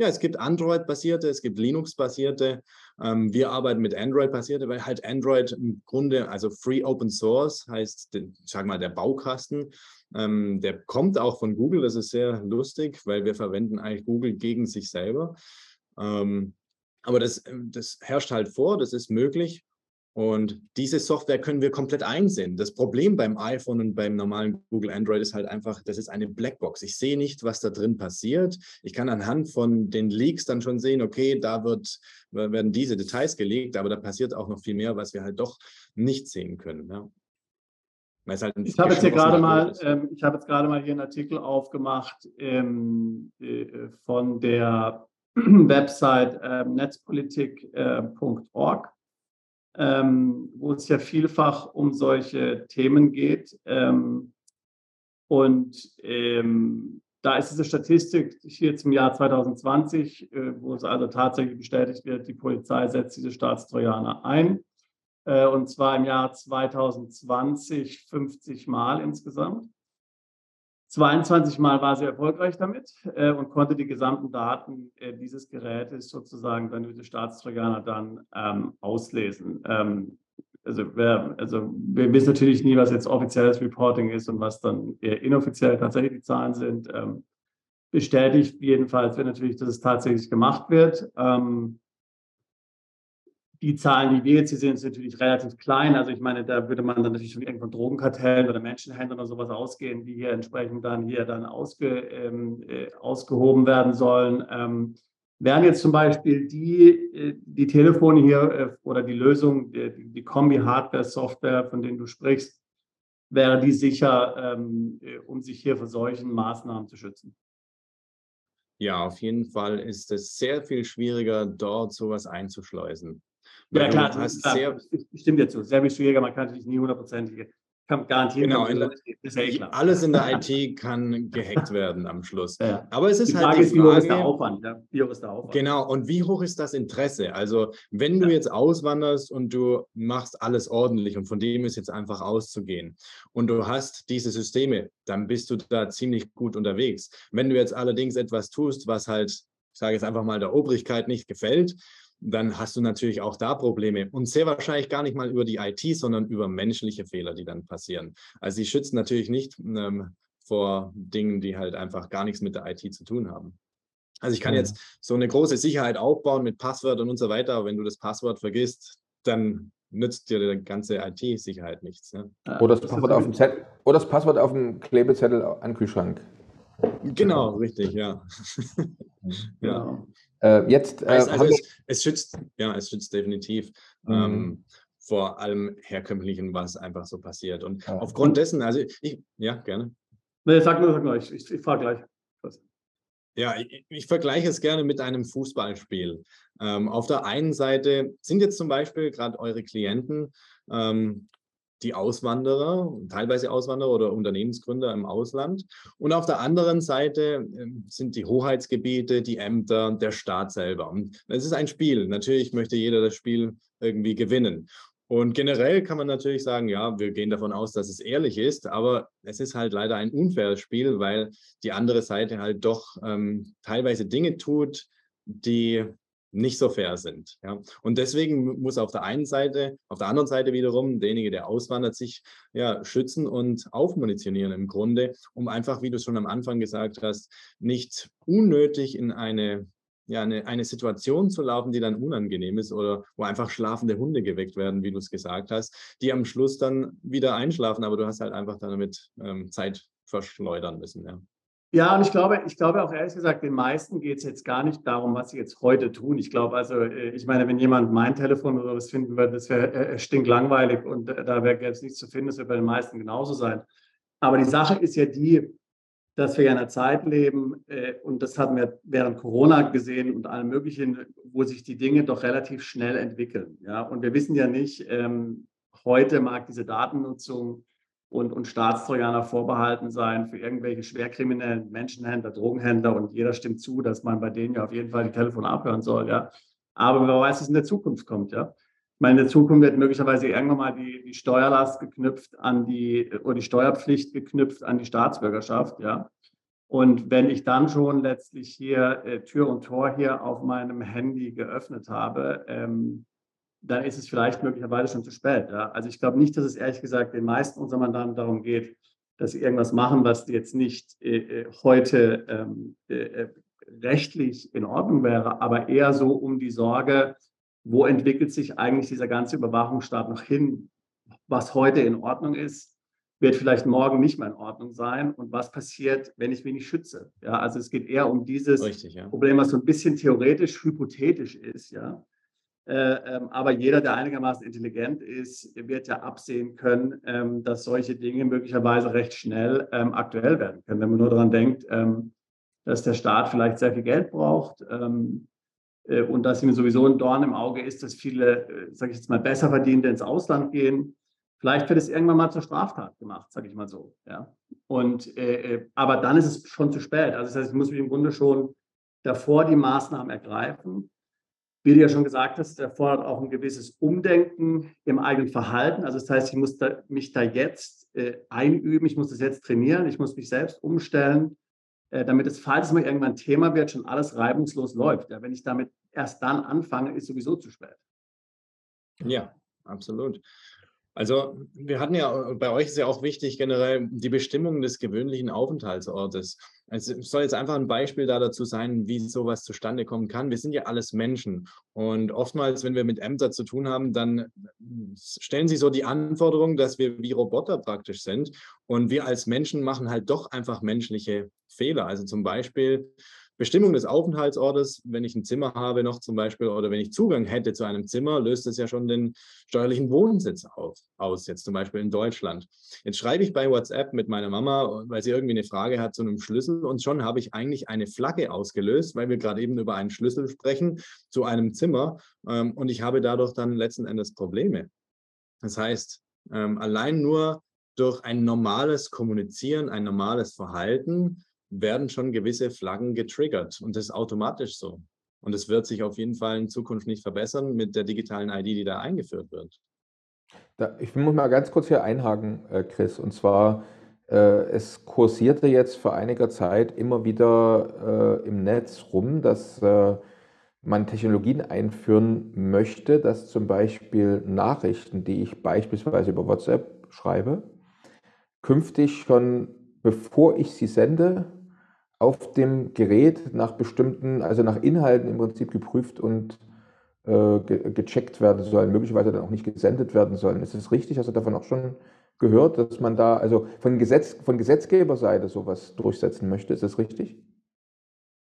Ja, es gibt Android-basierte, es gibt Linux-basierte. Ähm, wir arbeiten mit Android-basierte, weil halt Android im Grunde, also Free Open Source heißt, ich sag mal, der Baukasten. Ähm, der kommt auch von Google. Das ist sehr lustig, weil wir verwenden eigentlich Google gegen sich selber. Ähm, aber das, das herrscht halt vor, das ist möglich. Und diese Software können wir komplett einsehen. Das Problem beim iPhone und beim normalen Google Android ist halt einfach, das ist eine Blackbox. Ich sehe nicht, was da drin passiert. Ich kann anhand von den Leaks dann schon sehen, okay, da wird, werden diese Details gelegt, aber da passiert auch noch viel mehr, was wir halt doch nicht sehen können. Ja.
Halt ich habe jetzt hier gerade mal, ähm, ich habe jetzt gerade mal hier einen Artikel aufgemacht ähm, äh, von der Website äh, netzpolitik.org ähm, wo es ja vielfach um solche Themen geht. Ähm, und ähm, da ist diese Statistik hier zum Jahr 2020, äh, wo es also tatsächlich bestätigt wird, die Polizei setzt diese Staatstrojaner ein. Äh, und zwar im Jahr 2020 50 Mal insgesamt. 22 Mal war sie erfolgreich damit äh, und konnte die gesamten Daten äh, dieses Gerätes sozusagen dann diese Staatstrojaner dann ähm, auslesen. Ähm, also, wer, also wir wissen natürlich nie, was jetzt offizielles Reporting ist und was dann eher inoffiziell tatsächlich die Zahlen sind. Ähm, bestätigt jedenfalls wird natürlich, dass es tatsächlich gemacht wird. Ähm, die Zahlen, die wir jetzt hier sehen, sind natürlich relativ klein. Also ich meine, da würde man dann natürlich von irgendwelchen Drogenkartellen oder Menschenhändlern oder sowas ausgehen, die hier entsprechend dann hier dann ausge, ähm, äh, ausgehoben werden sollen. Ähm, wären jetzt zum Beispiel die, äh, die Telefone hier äh, oder die Lösung, die, die Kombi-Hardware-Software, von denen du sprichst, wäre die sicher, ähm, äh, um sich hier vor solchen Maßnahmen zu schützen?
Ja, auf jeden Fall ist es sehr viel schwieriger, dort sowas einzuschleusen.
Ja, klar, das ist sehr, stimmt dazu. Sehr viel schwieriger, man kann natürlich nie hundertprozentig kann garantieren.
Genau, in der, ja alles in der IT kann gehackt werden am Schluss. Ja. Aber es ist die halt Frage halt die Frage, wie hoch ist der Aufwand? Ja, wie hoch ist der Aufwand? Genau, und wie hoch ist das Interesse? Also, wenn du jetzt auswanderst und du machst alles ordentlich und von dem ist jetzt einfach auszugehen und du hast diese Systeme, dann bist du da ziemlich gut unterwegs. Wenn du jetzt allerdings etwas tust, was halt, ich sage jetzt einfach mal, der Obrigkeit nicht gefällt, dann hast du natürlich auch da Probleme. Und sehr wahrscheinlich gar nicht mal über die IT, sondern über menschliche Fehler, die dann passieren. Also sie schützen natürlich nicht ähm, vor Dingen, die halt einfach gar nichts mit der IT zu tun haben. Also ich kann jetzt so eine große Sicherheit aufbauen mit Passwörtern und so weiter, aber wenn du das Passwort vergisst, dann nützt dir die ganze IT-Sicherheit nichts. Ne?
Oder, das Passwort auf dem Zettel, oder das Passwort auf dem Klebezettel an Kühlschrank.
Genau, richtig, ja.
ja. Genau. Äh, jetzt,
äh, also, also es, es, schützt, ja, es schützt definitiv mhm. ähm, vor allem Herkömmlichen, was einfach so passiert. Und ja. aufgrund dessen, also ich, ja, gerne.
Nee, sag nur, sag nur, ich, ich, ich frage gleich.
Ja, ich, ich, vergleiche es gerne mit einem Fußballspiel. Ähm, auf der einen Seite sind jetzt zum Beispiel gerade eure Klienten ähm, die Auswanderer, teilweise Auswanderer oder Unternehmensgründer im Ausland. Und auf der anderen Seite ähm, sind die Hoheitsgebiete, die Ämter, der Staat selber. Und es ist ein Spiel. Natürlich möchte jeder das Spiel irgendwie gewinnen. Und generell kann man natürlich sagen, ja, wir gehen davon aus, dass es ehrlich ist, aber es ist halt leider ein unfaires Spiel, weil die andere Seite halt doch ähm, teilweise Dinge tut, die nicht so fair sind. Ja. Und deswegen muss auf der einen Seite, auf der anderen Seite wiederum derjenige, der auswandert, sich ja, schützen und aufmunitionieren im Grunde, um einfach, wie du schon am Anfang gesagt hast, nicht unnötig in eine ja, eine, eine Situation zu laufen, die dann unangenehm ist oder wo einfach schlafende Hunde geweckt werden, wie du es gesagt hast, die am Schluss dann wieder einschlafen, aber du hast halt einfach damit ähm, Zeit verschleudern müssen. Ja.
Ja, und ich glaube, ich glaube auch ehrlich gesagt, den meisten geht es jetzt gar nicht darum, was sie jetzt heute tun. Ich glaube also, äh, ich meine, wenn jemand mein Telefon oder was finden würde, das wäre äh, stinklangweilig und äh, da wäre es nichts zu finden, das wird bei den meisten genauso sein. Aber die Sache ist ja die, dass wir ja in einer Zeit leben, äh, und das hatten wir während Corona gesehen und allem Möglichen, wo sich die Dinge doch relativ schnell entwickeln. Ja? Und wir wissen ja nicht, ähm, heute mag diese Datennutzung und, und Staatstrojaner vorbehalten sein für irgendwelche schwerkriminellen Menschenhändler, Drogenhändler und jeder stimmt zu, dass man bei denen ja auf jeden Fall die Telefone abhören soll, ja. Aber wer weiß, was in der Zukunft kommt, ja. Ich meine, in der Zukunft wird möglicherweise irgendwann mal die, die Steuerlast geknüpft an die, oder die Steuerpflicht geknüpft an die Staatsbürgerschaft, ja. Und wenn ich dann schon letztlich hier äh, Tür und Tor hier auf meinem Handy geöffnet habe, ähm, dann ist es vielleicht möglicherweise schon zu spät. Ja? Also ich glaube nicht, dass es ehrlich gesagt den meisten unserer Mandanten darum geht, dass sie irgendwas machen, was jetzt nicht äh, äh heute ähm, äh, äh, rechtlich in Ordnung wäre, aber eher so um die Sorge, wo entwickelt sich eigentlich dieser ganze Überwachungsstaat noch hin? Was heute in Ordnung ist, wird vielleicht morgen nicht mehr in Ordnung sein. Und was passiert, wenn ich mich nicht schütze? Ja, also es geht eher um dieses Richtig, ja. Problem, was so ein bisschen theoretisch, hypothetisch ist. Ja, aber jeder, der einigermaßen intelligent ist, wird ja absehen können, ähm, dass solche Dinge möglicherweise recht schnell ähm, aktuell werden können. Wenn man nur daran denkt, dass der Staat vielleicht sehr viel Geld braucht äh, und dass ihm sowieso ein Dorn im Auge ist, dass viele, äh, sage ich jetzt mal, besser verdienende ins Ausland gehen. Vielleicht wird es irgendwann mal zur Straftat gemacht, sage ich mal so. Ja. Und, aber dann ist es schon zu spät. Also das heißt, ich muss mich im Grunde schon davor die Maßnahmen ergreifen wie du ja schon gesagt hast, erfordert auch ein gewisses Umdenken im eigenen Verhalten. Also das heißt, ich muss da, mich da jetzt äh, einüben, ich muss das jetzt trainieren, ich muss mich selbst umstellen, äh, damit es, falls es mal irgendwann Thema wird, schon alles reibungslos läuft. Ja, wenn ich damit erst dann anfange, ist sowieso zu spät.
Ja, absolut. Also wir hatten ja, bei euch ist ja auch wichtig generell die Bestimmung des gewöhnlichen Aufenthaltsortes. Es soll jetzt einfach ein Beispiel da dazu sein, wie sowas zustande kommen kann. Wir sind ja alles Menschen und oftmals, wenn wir mit Ämtern zu tun haben, dann stellen sie so die Anforderung, dass wir wie Roboter praktisch sind und wir als Menschen machen halt doch einfach menschliche Fehler. Also zum Beispiel Bestimmung des Aufenthaltsortes, wenn ich ein Zimmer habe noch zum Beispiel oder wenn ich Zugang hätte zu einem Zimmer, löst es ja schon den steuerlichen Wohnsitz auf, aus, jetzt zum Beispiel in Deutschland. Jetzt schreibe ich bei WhatsApp mit meiner Mama, weil sie irgendwie eine Frage hat zu einem Schlüssel und schon habe ich eigentlich eine Flagge ausgelöst, weil wir gerade eben über einen Schlüssel sprechen zu einem Zimmer ähm, und ich habe dadurch dann letzten Endes Probleme. Das heißt, ähm, allein nur durch ein normales Kommunizieren, ein normales Verhalten werden schon gewisse Flaggen getriggert und das ist automatisch so. Und es wird sich auf jeden Fall in Zukunft nicht verbessern mit der digitalen ID, die da eingeführt wird.
Da, ich muss mal ganz kurz hier einhaken, äh, Chris. Und zwar, äh, es kursierte jetzt vor einiger Zeit immer wieder äh, im Netz rum, dass man Technologien einführen möchte, dass zum Beispiel Nachrichten, die ich beispielsweise über WhatsApp schreibe, künftig schon bevor ich sie sende, auf dem Gerät nach bestimmten, also nach Inhalten im Prinzip geprüft und äh, ge gecheckt werden sollen, möglicherweise dann auch nicht gesendet werden sollen. Ist es richtig? Hast du davon auch schon gehört, dass man da also von, Gesetz, von Gesetzgeberseite sowas durchsetzen möchte? Ist das richtig?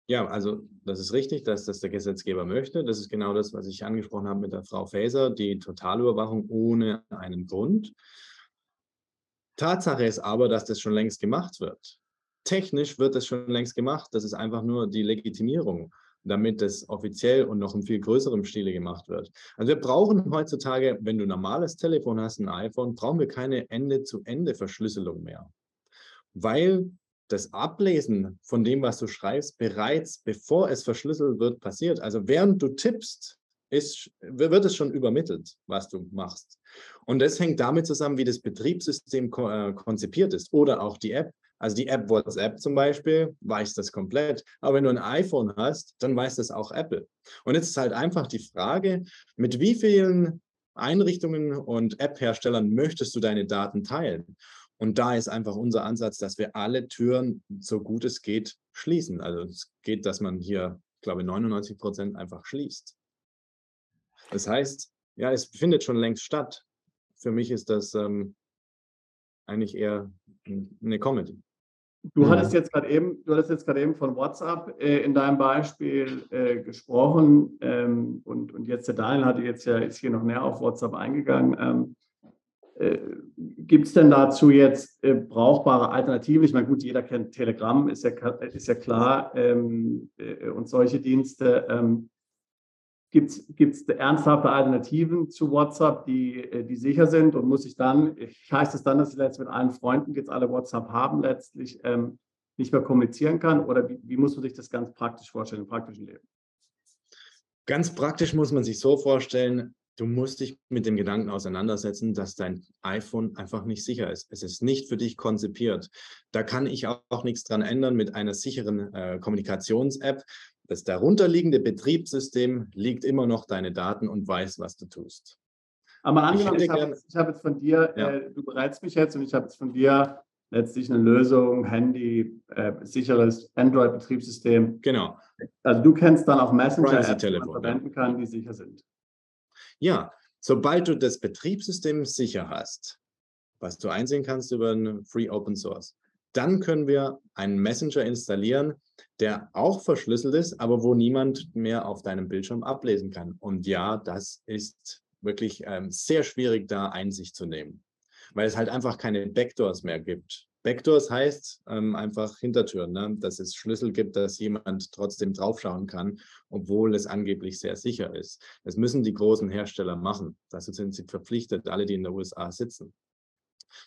Ja, also das ist richtig, dass das der Gesetzgeber möchte. Das ist genau das, was ich angesprochen habe mit der Frau Faeser, die Totalüberwachung ohne einen Grund. Tatsache ist aber, dass das schon längst gemacht wird technisch wird das schon längst gemacht. Das ist einfach nur die Legitimierung, damit das offiziell und noch in viel größerem Stile gemacht wird. Also wir brauchen heutzutage, wenn du ein normales Telefon hast, ein iPhone, brauchen wir keine Ende-zu-Ende-Verschlüsselung mehr. Weil das Ablesen von dem, was du schreibst, bereits bevor es verschlüsselt wird, passiert. Also während du tippst, ist, wird es schon übermittelt, was du machst. Und das hängt damit zusammen, wie das Betriebssystem äh, konzipiert ist oder auch die App. Also die App WhatsApp zum Beispiel weiß das komplett. Aber wenn du ein iPhone hast, dann weiß das auch Apple. Und jetzt ist halt einfach die Frage, mit wie vielen Einrichtungen und App-Herstellern möchtest du deine Daten teilen? Und da ist einfach unser Ansatz, dass wir alle Türen, so gut es geht, schließen. Also es geht, dass man hier glaube 99 Prozent einfach schließt. Das heißt, ja, es findet schon längst statt. Für mich ist das ähm, eigentlich eher eine Comedy.
Du mhm. hattest jetzt gerade eben, du hattest jetzt gerade eben von WhatsApp äh, in deinem Beispiel äh, gesprochen ähm, und, und jetzt der Daniel hatte jetzt ja ist hier noch näher auf WhatsApp eingegangen. Ähm, äh, Gibt es denn dazu jetzt äh, brauchbare Alternativen? Ich meine, gut, jeder kennt Telegram, ist ja, ist ja klar, ähm, äh, und solche Dienste. Gibt es ernsthafte Alternativen zu WhatsApp, die, äh, die sicher sind und muss ich dann, heißt es dann, dass ich jetzt mit allen Freunden, die jetzt alle WhatsApp haben, letztlich ähm, nicht mehr kommunizieren kann? Oder wie, wie muss man sich das ganz praktisch vorstellen im praktischen Leben?
Ganz praktisch muss man sich so vorstellen, du musst dich mit dem Gedanken auseinandersetzen, dass dein iPhone einfach nicht sicher ist. Es ist nicht für dich konzipiert. Da kann ich auch, auch nichts dran ändern mit einer sicheren äh, Kommunikations-App. Das darunterliegende Betriebssystem liegt immer noch deine Daten und weiß, was du tust.
Aber angenommen, ich, ich habe jetzt, hab jetzt, von dir, ja. äh, du berätst mich jetzt und ich habe jetzt von dir letztlich eine Lösung, Handy, äh, sicheres Android-Betriebssystem.
Genau.
Also du kennst dann auch Messenger-Apps, die man verwenden kann, die sicher sind.
Ja, sobald du das Betriebssystem sicher hast, was du einsehen kannst über einen Free Open Source, dann können wir einen Messenger installieren, der auch verschlüsselt ist, aber wo niemand mehr auf deinem Bildschirm ablesen kann. Und ja, das ist wirklich ähm, sehr schwierig, da Einsicht zu nehmen, weil es halt einfach keine Backdoors mehr gibt. Backdoors heißt ähm, einfach Hintertüren, ne? dass es Schlüssel gibt, dass jemand trotzdem draufschauen kann, obwohl es angeblich sehr sicher ist. Das müssen die großen Hersteller machen. Dazu sind sie verpflichtet, alle, die in den USA sitzen.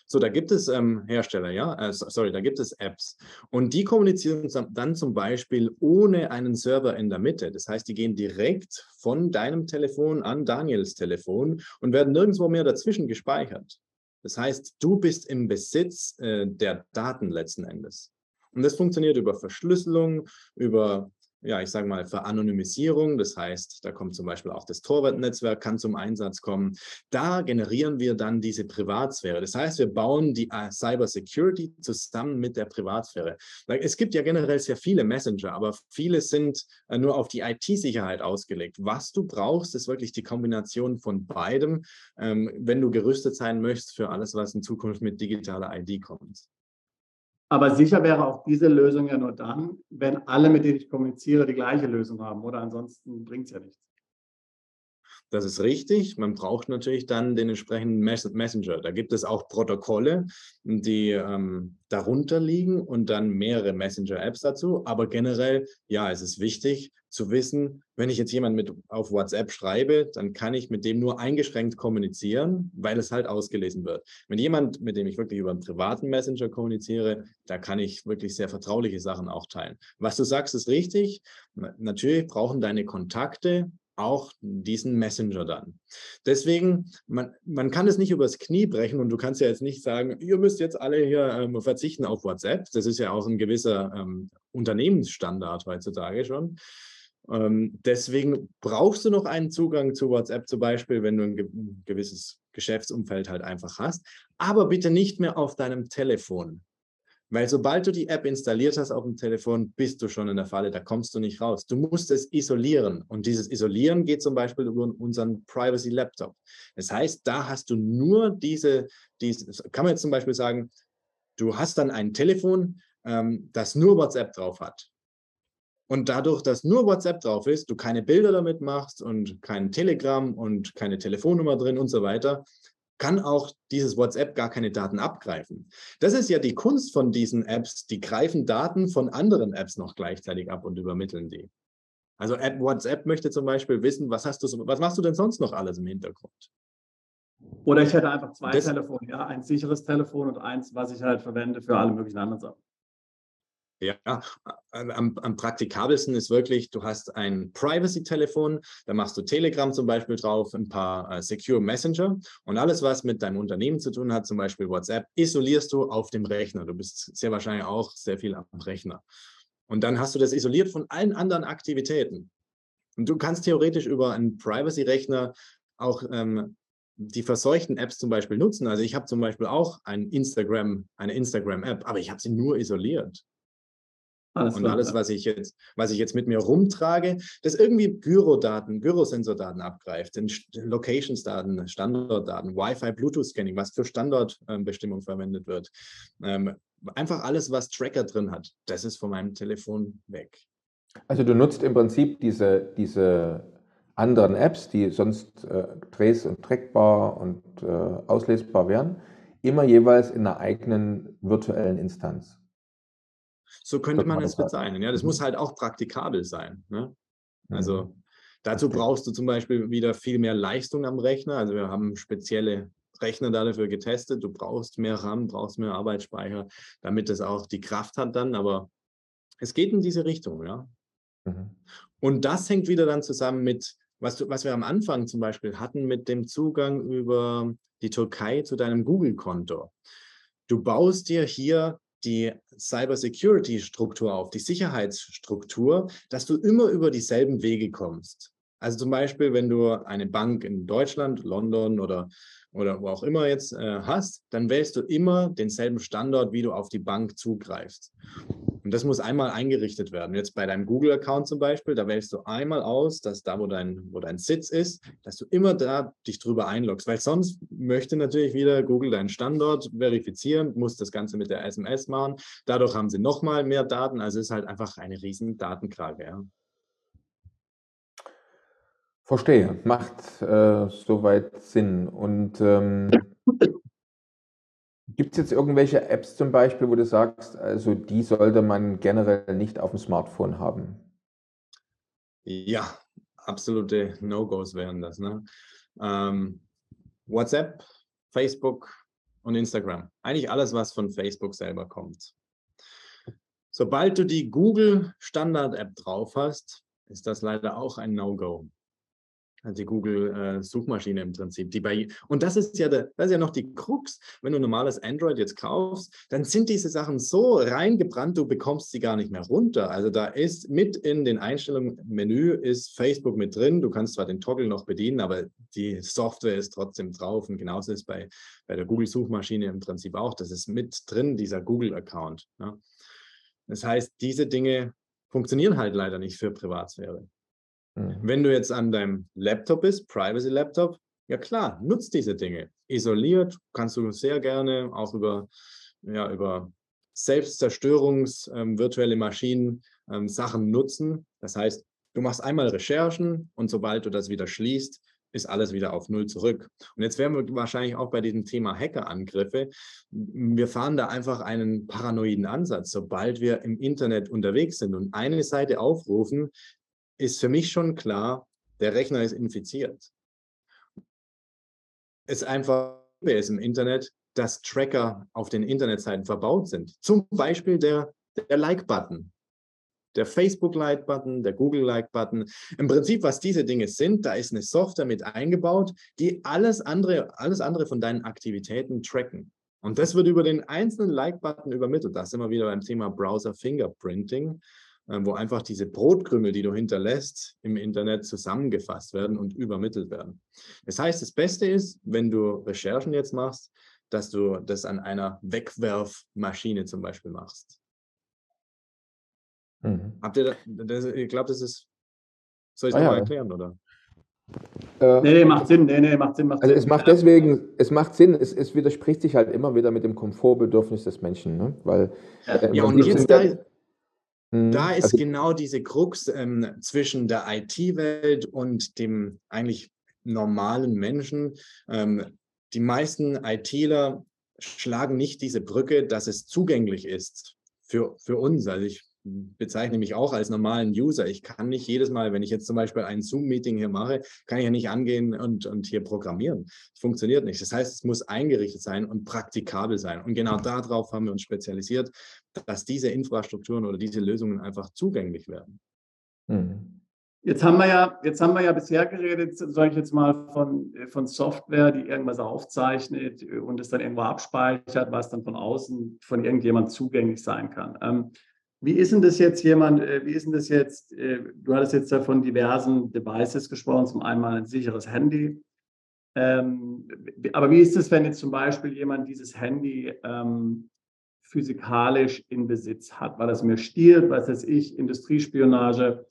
So, da gibt es ähm, Hersteller, ja, äh, sorry, da gibt es Apps und die kommunizieren dann zum Beispiel ohne einen Server in der Mitte. Das heißt, die gehen direkt von deinem Telefon an Daniels Telefon und werden nirgendwo mehr dazwischen gespeichert. Das heißt, du bist im Besitz äh, der Daten letzten Endes. Und das funktioniert über Verschlüsselung, über ja, ich sage mal, Veranonymisierung. Das heißt, da kommt zum Beispiel auch das Torwart-Netzwerk kann zum Einsatz kommen. Da generieren wir dann diese Privatsphäre. Das heißt, wir bauen die äh, Cyber Security zusammen mit der Privatsphäre. Es gibt ja generell sehr viele Messenger, aber viele sind äh, nur auf die IT-Sicherheit ausgelegt. Was du brauchst, ist wirklich die Kombination von beidem, ähm, wenn du gerüstet sein möchtest für alles, was in Zukunft mit digitaler ID kommt.
Aber sicher wäre auch diese Lösung ja nur dann, wenn alle, mit denen ich kommuniziere, die gleiche Lösung haben, oder? Ansonsten bringt es ja nichts.
Das ist richtig. Man braucht natürlich dann den entsprechenden Messenger. Da gibt es auch Protokolle, die ähm, darunter liegen und dann mehrere Messenger-Apps dazu. Aber generell, ja, es ist wichtig zu wissen, wenn ich jetzt jemand mit auf WhatsApp schreibe, dann kann ich mit dem nur eingeschränkt kommunizieren, weil es halt ausgelesen wird. Wenn jemand, mit dem ich wirklich über einen privaten Messenger kommuniziere, da kann ich wirklich sehr vertrauliche Sachen auch teilen. Was du sagst, ist richtig. Natürlich brauchen deine Kontakte auch diesen Messenger dann. Deswegen, man, man kann es nicht übers Knie brechen und du kannst ja jetzt nicht sagen, ihr müsst jetzt alle hier ähm, verzichten auf WhatsApp. Das ist ja auch ein gewisser ähm, Unternehmensstandard heutzutage schon. Ähm, deswegen brauchst du noch einen Zugang zu WhatsApp zum Beispiel, wenn du ein, ge ein gewisses Geschäftsumfeld halt einfach hast, aber bitte nicht mehr auf deinem Telefon. Weil sobald du die App installiert hast auf dem Telefon, bist du schon in der Falle, da kommst du nicht raus. Du musst es isolieren. Und dieses Isolieren geht zum Beispiel über unseren Privacy Laptop. Das heißt, da hast du nur diese, diese kann man jetzt zum Beispiel sagen, du hast dann ein Telefon, ähm, das nur WhatsApp drauf hat. Und dadurch, dass nur WhatsApp drauf ist, du keine Bilder damit machst und kein Telegram und keine Telefonnummer drin und so weiter, kann auch dieses WhatsApp gar keine Daten abgreifen. Das ist ja die Kunst von diesen Apps, die greifen Daten von anderen Apps noch gleichzeitig ab und übermitteln die. Also App WhatsApp möchte zum Beispiel wissen, was hast du, was machst du denn sonst noch alles im Hintergrund?
Oder ich hätte einfach zwei das, Telefone, ja, ein sicheres Telefon und eins, was ich halt verwende für alle möglichen anderen Sachen.
Ja, am, am, praktikabelsten ist wirklich, du hast ein Privacy-Telefon, da machst du Telegram zum Beispiel drauf, ein paar äh, Secure Messenger und alles, was mit deinem Unternehmen zu tun hat, zum Beispiel WhatsApp, isolierst du auf dem Rechner. Du bist sehr wahrscheinlich auch sehr viel am Rechner. Und dann hast du das isoliert von allen anderen Aktivitäten. Und du kannst theoretisch über einen Privacy-Rechner auch ähm, die verseuchten Apps zum Beispiel nutzen. Also ich habe zum Beispiel auch ein Instagram, eine Instagram-App, aber ich habe sie nur isoliert. Alles und alles, was ich, jetzt, was ich jetzt mit mir rumtrage, das irgendwie Gyrodaten, Gyrosensordaten abgreift, Locationsdaten, Standortdaten, Wi-Fi, Bluetooth-Scanning, was für Standortbestimmung verwendet wird. Ähm, einfach alles, was Tracker drin hat, das ist von meinem Telefon weg.
Also du nutzt im Prinzip diese, diese anderen Apps, die sonst äh, trace- und trackbar und äh, auslesbar wären, immer jeweils in einer eigenen virtuellen Instanz.
So könnte man es bezeichnen. Ja, das muss mhm. halt auch praktikabel sein. Ne? Also mhm. dazu brauchst du zum Beispiel wieder viel mehr Leistung am Rechner. Also wir haben spezielle Rechner dafür getestet. Du brauchst mehr RAM, brauchst mehr Arbeitsspeicher, damit es auch die Kraft hat dann. Aber es geht in diese Richtung, ja. Mhm. Und das hängt wieder dann zusammen mit, was, du, was wir am Anfang zum Beispiel hatten, mit dem Zugang über die Türkei zu deinem Google-Konto. Du baust dir hier die Cybersecurity-Struktur auf, die Sicherheitsstruktur, dass du immer über dieselben Wege kommst. Also zum Beispiel, wenn du eine Bank in Deutschland, London oder, oder wo auch immer jetzt äh, hast, dann wählst du immer denselben Standort, wie du auf die Bank zugreifst. Und das muss einmal eingerichtet werden. Jetzt bei deinem Google-Account zum Beispiel, da wählst du einmal aus, dass da, wo dein, wo dein Sitz ist, dass du immer da dich drüber einloggst, weil sonst möchte natürlich wieder Google deinen Standort verifizieren, muss das Ganze mit der SMS machen. Dadurch haben sie nochmal mehr Daten. Also es ist halt einfach eine riesen Datenkrage. Ja.
Verstehe, macht äh, soweit Sinn. Und ähm, Gibt es jetzt irgendwelche Apps zum Beispiel, wo du sagst, also die sollte man generell nicht auf dem Smartphone haben?
Ja, absolute No-Gos wären das. Ne? Ähm, WhatsApp, Facebook und Instagram. Eigentlich alles, was von Facebook selber kommt. Sobald du die Google Standard-App drauf hast, ist das leider auch ein No-Go die Google-Suchmaschine äh, im Prinzip. Die bei, und das ist ja der, das ist ja noch die Krux. Wenn du normales Android jetzt kaufst, dann sind diese Sachen so reingebrannt, du bekommst sie gar nicht mehr runter. Also da ist mit in den Einstellungen Menü ist Facebook mit drin. Du kannst zwar den Toggle noch bedienen, aber die Software ist trotzdem drauf. Und genauso ist bei, bei der Google-Suchmaschine im Prinzip auch. Das ist mit drin, dieser Google-Account. Ja. Das heißt, diese Dinge funktionieren halt leider nicht für Privatsphäre. Mhm. Wenn du jetzt an deinem Laptop bist, Privacy Laptop, ja klar, nutzt diese Dinge. Isoliert kannst du sehr gerne auch über, ja, über Selbstzerstörungs ähm, virtuelle Maschinen ähm, Sachen nutzen. Das heißt, du machst einmal Recherchen und sobald du das wieder schließt, ist alles wieder auf Null zurück. Und jetzt wären wir wahrscheinlich auch bei diesem Thema Hackerangriffe. Wir fahren da einfach einen paranoiden Ansatz. Sobald wir im Internet unterwegs sind und eine Seite aufrufen, ist für mich schon klar, der Rechner ist infiziert. Es einfach ist im Internet, dass Tracker auf den Internetseiten verbaut sind. Zum Beispiel der, der Like-Button, der Facebook-Like-Button, der Google-Like-Button. Im Prinzip, was diese Dinge sind, da ist eine Software mit eingebaut, die alles andere, alles andere von deinen Aktivitäten tracken. Und das wird über den einzelnen Like-Button übermittelt. Da sind wir wieder beim Thema Browser Fingerprinting. Ähm, wo einfach diese Brotkrümel, die du hinterlässt, im Internet zusammengefasst werden und übermittelt werden. Das heißt, das Beste ist, wenn du Recherchen jetzt machst, dass du das an einer Wegwerfmaschine zum Beispiel machst. Mhm. Habt ihr das, ich glaube, das ist, soll ich es ah, nochmal ja. erklären, oder?
Äh, nee, nee, macht Sinn. Nee, nee, macht Sinn. Macht also Sinn. es macht deswegen, es macht Sinn, es, es widerspricht sich halt immer wieder mit dem Komfortbedürfnis des Menschen, ne? Weil
ja, äh, ja und jetzt da. Da ist also, genau diese Krux ähm, zwischen der IT-Welt und dem eigentlich normalen Menschen. Ähm, die meisten ITler schlagen nicht diese Brücke, dass es zugänglich ist für, für uns. Also ich bezeichne mich auch als normalen User. Ich kann nicht jedes Mal, wenn ich jetzt zum Beispiel ein Zoom-Meeting hier mache, kann ich ja nicht angehen und, und hier programmieren. Das funktioniert nicht. Das heißt, es muss eingerichtet sein und praktikabel sein. Und genau darauf haben wir uns spezialisiert, dass diese Infrastrukturen oder diese Lösungen einfach zugänglich werden.
Mhm. Jetzt haben wir ja, jetzt haben wir ja bisher geredet, sage ich jetzt mal, von, von Software, die irgendwas aufzeichnet und es dann irgendwo abspeichert, was dann von außen von irgendjemand zugänglich sein kann. Ähm, wie ist denn das jetzt jemand, äh, wie ist denn das jetzt, äh, du hattest jetzt ja von diversen Devices gesprochen, zum einen ein sicheres Handy. Ähm, aber wie ist es, wenn jetzt zum Beispiel jemand dieses Handy ähm, physikalisch in Besitz hat, weil es mir stiehlt, was weiß ich, Industriespionage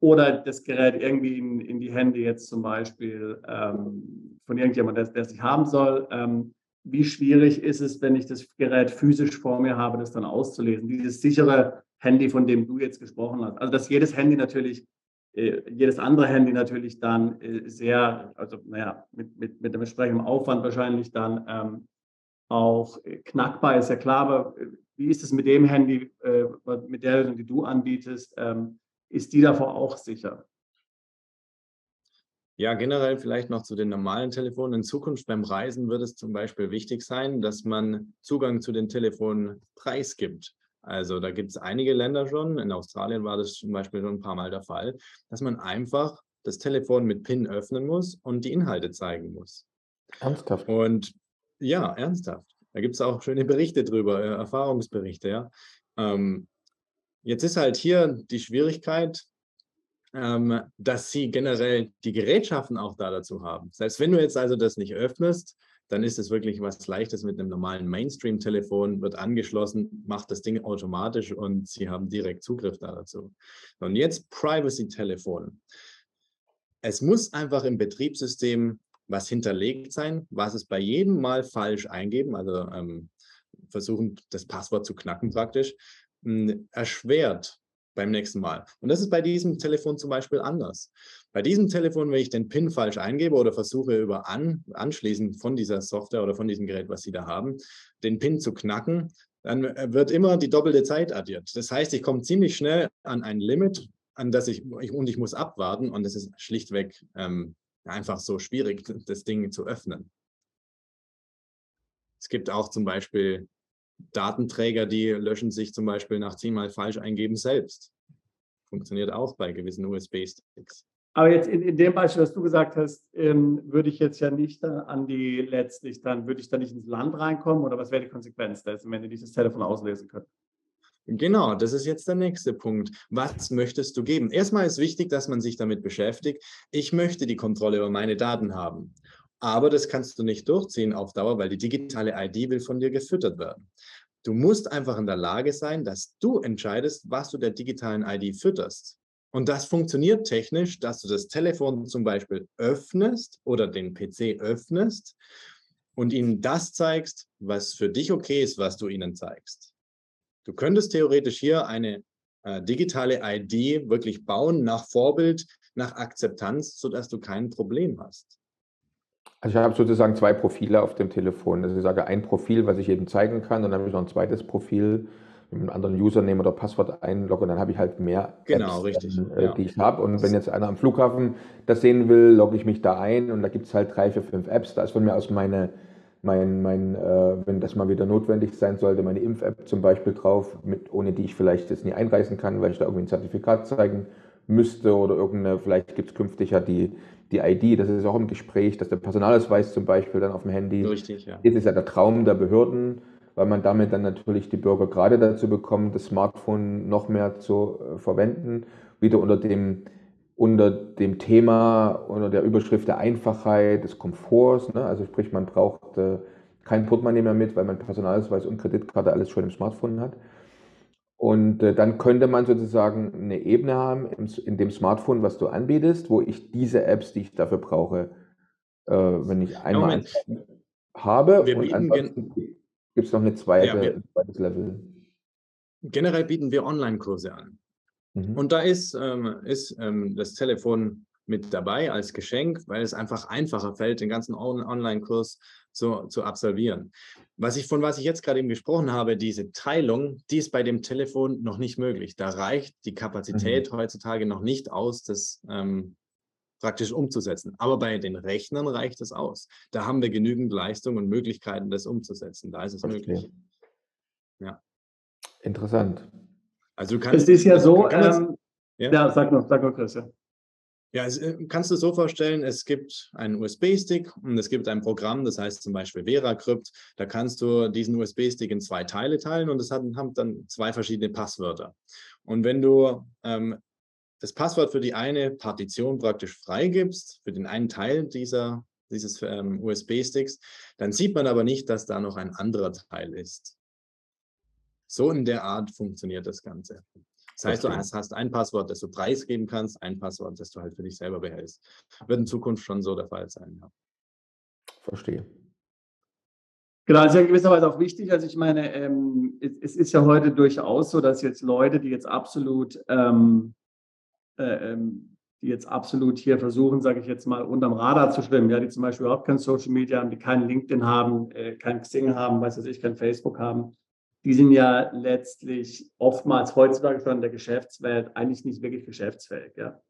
oder das Gerät irgendwie in, in die Hände jetzt zum Beispiel ähm, von irgendjemandem, der, der es nicht haben soll. Wie schwierig ist es, wenn ich das Gerät physisch vor mir habe, das dann auszulesen? Dieses sichere Handy, von dem du jetzt gesprochen hast. Also, dass jedes Handy natürlich, äh, jedes andere Handy natürlich dann äh, sehr, also naja, mit, mit, mit dem entsprechenden Aufwand wahrscheinlich dann ähm, auch knackbar ist, ja klar, aber äh, wie ist es mit dem Handy, äh, mit der Lösung, die du anbietest, ähm, ist die davor auch sicher?
Ja, generell vielleicht noch zu den normalen Telefonen. In Zukunft beim Reisen wird es zum Beispiel wichtig sein, dass man Zugang zu den Telefonen preisgibt. Also da gibt es einige Länder schon, in Australien war das zum Beispiel schon ein paar Mal der Fall, dass man einfach das Telefon mit PIN öffnen muss und die Inhalte zeigen muss.
Ernsthaft?
Und ja, ernsthaft. Da gibt es auch schöne Berichte drüber, äh, Erfahrungsberichte, ja. Ähm, jetzt ist halt hier die Schwierigkeit, ähm, dass sie generell die Gerätschaften auch da dazu haben. Selbst wenn du jetzt also das nicht öffnest, dann ist es wirklich was Leichtes mit einem normalen Mainstream-Telefon, wird angeschlossen, macht das Ding automatisch und sie haben direkt Zugriff da dazu. Und jetzt Privacy-Telefon. Es muss einfach im Betriebssystem was hinterlegt sein, was es bei jedem Mal falsch eingeben, also ähm, versuchen, das Passwort zu knacken praktisch, mh, hm, erschwert beim nächsten Mal. Und das ist bei diesem Telefon zum Beispiel anders. Bei diesem Telefon, wenn ich den PIN falsch eingebe oder versuche über an, Anschließen von dieser Software oder von diesem Gerät, was Sie da haben, den PIN zu knacken, dann äh, wird immer die doppelte Zeit addiert. Das heißt, ich komme ziemlich schnell an ein Limit, an das ich, ich und ich muss abwarten und es ist schlichtweg ähm, einfach so schwierig, das Ding zu öffnen. Es gibt auch zum Beispiel Datenträger, die löschen sich zum Beispiel nach zehnmal falsch eingeben selbst. Funktioniert auch bei gewissen USB-Sticks.
Aber jetzt in, in, dem Beispiel, was du gesagt hast, ähm, würde ich jetzt ja nicht an die letztlich, dann würde ich da nicht ins Land reinkommen oder was wäre die Konsequenz dessen, wenn ihr dieses Telefon auslesen könnt?
Genau, das ist jetzt der nächste Punkt. Was möchtest du geben? Erstmal ist wichtig, dass man sich damit beschäftigt. Ich möchte die Kontrolle über meine Daten haben. Aber das kannst du nicht durchziehen auf Dauer, weil die digitale ID will von dir gefüttert werden. Du musst einfach in der Lage sein, dass du entscheidest, was du der digitalen ID fütterst. Und das funktioniert technisch, dass du das Telefon zum Beispiel öffnest oder den PC öffnest und ihnen das zeigst, was für dich okay ist, was du ihnen zeigst. Du könntest theoretisch hier eine äh, digitale ID wirklich bauen nach Vorbild, nach Akzeptanz, sodass du kein Problem hast.
Also ich habe sozusagen zwei Profile auf dem Telefon. Also ich sage ein Profil, was ich jedem zeigen kann, und dann habe ich noch ein zweites Profil mit einem anderen Username oder Passwort einlogge und dann habe ich halt mehr
genau, Apps, richtig,
äh, ja. die ich habe. Und wenn jetzt einer am Flughafen das sehen will, logge ich mich da ein und da gibt es halt drei, vier, fünf Apps. Da ist von mir aus meine mein, mein äh, wenn das mal wieder notwendig sein sollte, meine Impf-App zum Beispiel drauf, mit, ohne die ich vielleicht jetzt nie einreisen kann, weil ich da irgendwie ein Zertifikat zeigen müsste oder irgendeine, vielleicht gibt es künftig ja die, die ID, das ist auch im Gespräch, dass der Personalausweis zum Beispiel dann auf dem Handy.
Richtig, ja.
Jetzt ist ja der Traum der Behörden, weil man damit dann natürlich die Bürger gerade dazu bekommt, das Smartphone noch mehr zu äh, verwenden, wieder unter dem unter dem Thema, unter der Überschrift der Einfachheit, des Komforts. Ne? Also sprich, man braucht äh, kein Portemonnaie mehr mit, weil man Personalausweis und Kreditkarte alles schon im Smartphone hat. Und äh, dann könnte man sozusagen eine Ebene haben im, in dem Smartphone, was du anbietest, wo ich diese Apps, die ich dafür brauche, äh, wenn ich einmal habe
wir und ansonsten
gibt es noch eine zweite, ja, ein zweites Level.
Generell bieten wir Online-Kurse an. Mhm. Und da ist, ähm, ist ähm, das Telefon mit dabei als Geschenk, weil es einfach einfacher fällt, den ganzen On Online-Kurs zu, zu absolvieren. Was ich, von was ich jetzt gerade eben gesprochen habe, diese Teilung, die ist bei dem Telefon noch nicht möglich. Da reicht die Kapazität mhm. heutzutage noch nicht aus, das ähm, praktisch umzusetzen. Aber bei den Rechnern reicht es aus. Da haben wir genügend Leistung und Möglichkeiten, das umzusetzen. Da ist es Verstehe. möglich.
Ja. Interessant.
Also du kannst, es ist ja so, ähm, ja? ja? sag noch, sag noch, Chris. Ja.
Ja, es, äh, kannst du so vorstellen, es gibt einen USB-Stick und es gibt ein Programm, das heißt zum Beispiel VeraCrypt. Da kannst du diesen USB-Stick in zwei Teile teilen und es hat, haben dann zwei verschiedene Passwörter. Und wenn du ähm, das Passwort für die eine Partition praktisch freigibst, für den einen Teil dieser, dieses ähm, USB-Sticks, dann sieht man aber nicht, dass da noch ein anderer Teil ist. So in der Art funktioniert das Ganze. Das heißt, du hast ein Passwort, das du preisgeben kannst, ein Passwort, das du halt für dich selber behältst. Wird in Zukunft schon so der Fall sein. Ja.
Verstehe.
Genau, das ist ja in gewisser Weise auch wichtig. Also ich meine, ähm, es, es, ist ja heute durchaus so, dass jetzt Leute, die jetzt absolut, ähm, äh, ähm, die jetzt absolut hier versuchen, sage ich jetzt mal, unterm Radar zu schwimmen, ja, die zum Beispiel überhaupt kein Social Media haben, die keinen LinkedIn haben, äh, kein Xing haben, weiß was ich, kein Facebook haben, die sind ja letztlich oftmals heutzutage schon in der Geschäftswelt eigentlich nicht wirklich geschäftsfähig. Ja.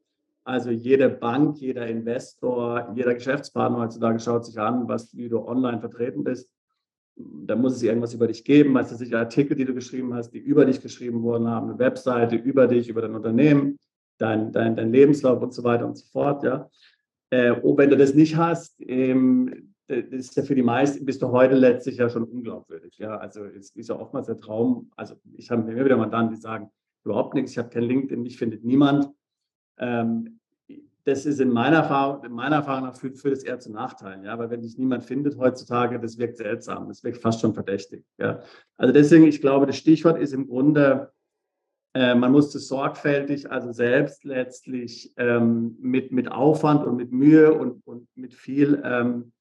Also jede Bank, jeder Investor, jeder Geschäftspartner heutzutage schaut sich an, was, wie du online vertreten bist da muss es irgendwas über dich geben, meistens sicher Artikel, die du geschrieben hast, die über dich geschrieben wurden haben, eine Webseite über dich, über dein Unternehmen, dein, dein, dein Lebenslauf und so weiter und so fort. Ja. Äh, oh, wenn du das nicht hast, ähm, das ist ja für die meisten, bist du heute letztlich ja schon unglaubwürdig. Ja. Also es ist ja oftmals der Traum, also ich habe mir wieder Mandanten, die sagen, überhaupt nichts, ich habe kein LinkedIn, mich findet niemand. Ähm, das ist in meiner Erfahrung, in meiner Erfahrung nach führt, führt es eher zu Nachteilen, ja, weil wenn dich niemand findet heutzutage, das wirkt seltsam, das wirkt fast schon verdächtig, ja. Also deswegen, ich glaube, das Stichwort ist im Grunde, äh, man muss das sorgfältig, also selbst letztlich ähm, mit, mit Aufwand und mit Mühe und, und mit viel, ähm,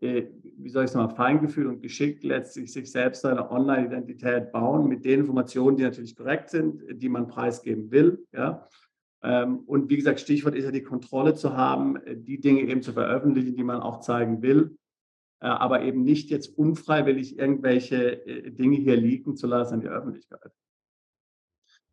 äh, wie soll ich sagen, Feingefühl und Geschick letztlich sich selbst eine Online-Identität bauen mit den Informationen, die natürlich korrekt sind, die man preisgeben will, ja. Ähm, und wie gesagt, Stichwort ist ja die Kontrolle zu haben, äh, die Dinge eben zu veröffentlichen, die man auch zeigen will, aber eben nicht jetzt unfreiwillig irgendwelche Dinge hier liegen zu lassen in die Öffentlichkeit.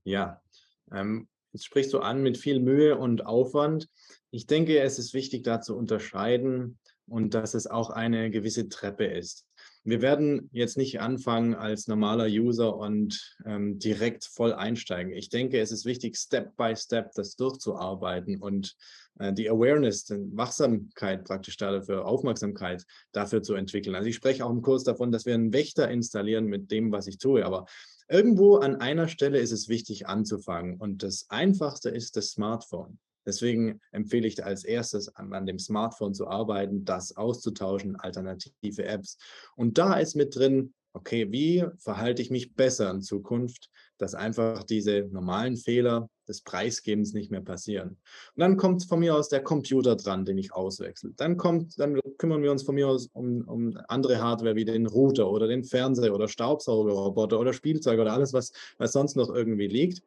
Ja, ähm, jetzt sprichst du an mit viel Mühe und Aufwand. Ich denke, es ist wichtig, da zu unterscheiden und dass es auch eine gewisse Treppe ist. Wir werden jetzt nicht anfangen als normaler User und ähm, direkt voll einsteigen. Ich denke, es ist wichtig, Step by Step das durchzuarbeiten und äh, die Awareness, die Wachsamkeit praktisch dafür, Aufmerksamkeit dafür zu entwickeln. Also ich spreche auch im Kurs davon, dass wir einen Wächter installieren mit dem, was ich tue. Aber irgendwo an einer Stelle ist es wichtig anzufangen. Und das Einfachste ist das Smartphone. Deswegen empfehle ich als erstes an, an, dem Smartphone zu arbeiten, das auszutauschen, alternative Apps. Und da ist mit drin, okay, wie verhalte ich mich besser in Zukunft, dass einfach diese normalen Fehler des Preisgebens nicht mehr passieren. Und dann kommt von mir aus der Computer dran, den ich auswechsel. Dann kommt, dann kümmern wir uns von mir aus um, um andere Hardware wie den Router oder den Fernseher oder Staubsaugerroboter oder Spielzeug oder alles, was, was sonst noch irgendwie liegt.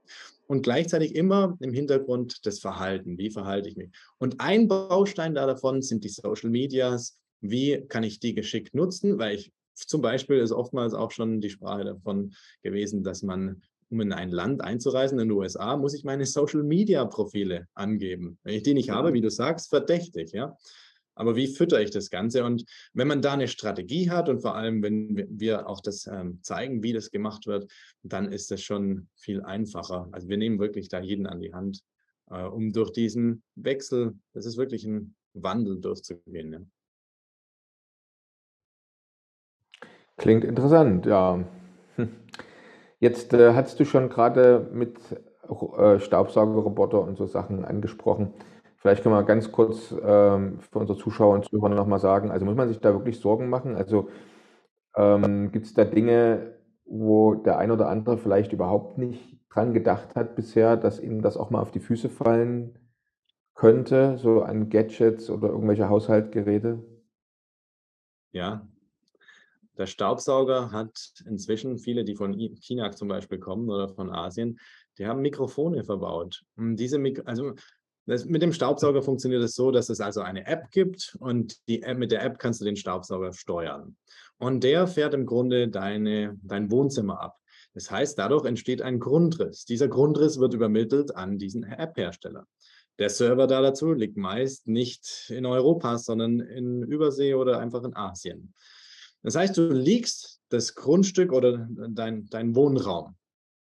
Und gleichzeitig immer im Hintergrund das Verhalten. Wie verhalte ich mich? Und ein Baustein davon sind die Social Medias. Wie kann ich die geschickt nutzen? Weil ich zum Beispiel ist oftmals auch schon die Sprache davon gewesen, dass man um in ein Land einzureisen, in den USA, muss ich meine Social-Media-Profile angeben. Wenn ich die nicht habe, wie du sagst, verdächtig, ja. Aber wie fütter ich das Ganze? Und wenn man da eine Strategie hat und vor allem, wenn wir auch das ähm, zeigen, wie das gemacht wird, dann ist das schon viel einfacher. Also wir nehmen wirklich da jeden an die Hand, äh, um durch diesen Wechsel, das ist wirklich ein Wandel durchzugehen. Ja.
Klingt interessant, ja. Jetzt äh, hast du schon gerade mit äh, Staubsaugerroboter und so Sachen angesprochen. Vielleicht können wir ganz kurz ähm, für unsere Zuschauer und Zuhörer nochmal sagen, also muss man sich da wirklich Sorgen machen? Also ähm, gibt es da Dinge, wo der ein oder andere vielleicht überhaupt nicht dran gedacht hat bisher, dass ihm das auch mal auf die Füße fallen könnte, so an Gadgets oder irgendwelche Haushaltgeräte?
Ja, der Staubsauger hat inzwischen viele, die von China zum Beispiel kommen oder von Asien, die haben Mikrofone verbaut. Und diese Mik also das, mit dem Staubsauger funktioniert es so, dass es also eine App gibt und die App, mit der App kannst du den Staubsauger steuern. Und der fährt im Grunde deine, dein Wohnzimmer ab. Das heißt, dadurch entsteht ein Grundriss. Dieser Grundriss wird übermittelt an diesen App-Hersteller. Der Server da dazu liegt meist nicht in Europa, sondern in Übersee oder einfach in Asien. Das heißt, du liegst das Grundstück oder dein, dein Wohnraum,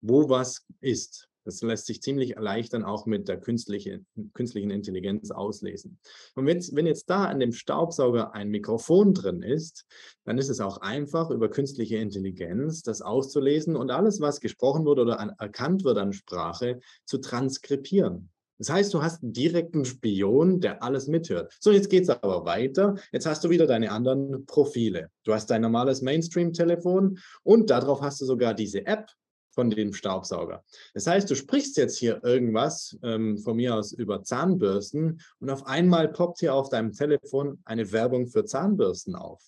wo was ist. Das lässt sich ziemlich erleichtern auch mit der künstlichen, künstlichen Intelligenz auslesen. Und wenn, wenn jetzt da an dem Staubsauger ein Mikrofon drin ist, dann ist es auch einfach, über künstliche Intelligenz das auszulesen und alles, was gesprochen wird oder an, erkannt wird an Sprache, zu transkribieren. Das heißt, du hast einen direkten Spion, der alles mithört. So, jetzt geht es aber weiter. Jetzt hast du wieder deine anderen Profile. Du hast dein normales Mainstream-Telefon und darauf hast du sogar diese App, von dem Staubsauger. Das heißt, du sprichst jetzt hier irgendwas ähm, von mir aus über Zahnbürsten und auf einmal poppt hier auf deinem Telefon eine Werbung für Zahnbürsten auf.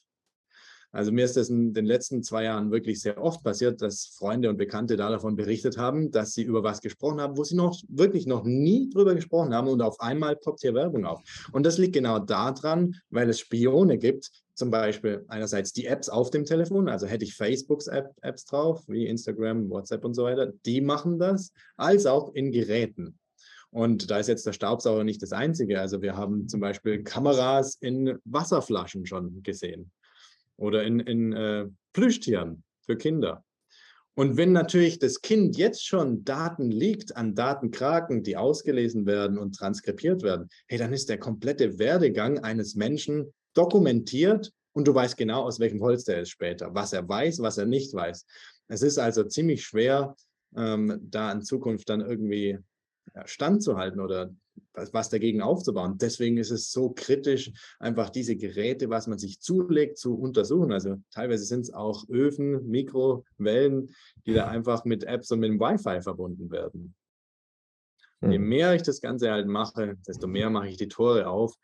Also mir ist das in den letzten zwei Jahren wirklich sehr oft passiert, dass Freunde und Bekannte da davon berichtet haben, dass sie über was gesprochen haben, wo sie noch wirklich noch nie drüber gesprochen haben und auf einmal poppt hier Werbung auf. Und das liegt genau daran, weil es Spione gibt, zum Beispiel einerseits die Apps auf dem Telefon, also hätte ich Facebooks App, Apps drauf, wie Instagram, WhatsApp und so weiter, die machen das, als auch in Geräten. Und da ist jetzt der Staubsauger nicht das Einzige. Also wir haben zum Beispiel Kameras in Wasserflaschen schon gesehen oder in, in äh, Plüschtieren für Kinder. Und wenn natürlich das Kind jetzt schon Daten liegt an Datenkraken, die ausgelesen werden und transkribiert werden, hey, dann ist der komplette Werdegang eines Menschen dokumentiert und du weißt genau, aus welchem Holz der ist später, was er weiß, was er nicht weiß. Es ist also ziemlich schwer, ähm, da in Zukunft dann irgendwie standzuhalten oder was dagegen aufzubauen. Deswegen ist es so kritisch, einfach diese Geräte, was man sich zulegt, zu untersuchen. Also teilweise sind es auch Öfen, Mikrowellen, die da einfach mit Apps und mit dem Wi-Fi verbunden werden. Mhm. Je mehr ich das Ganze halt mache, desto mehr mache ich die Tore auf.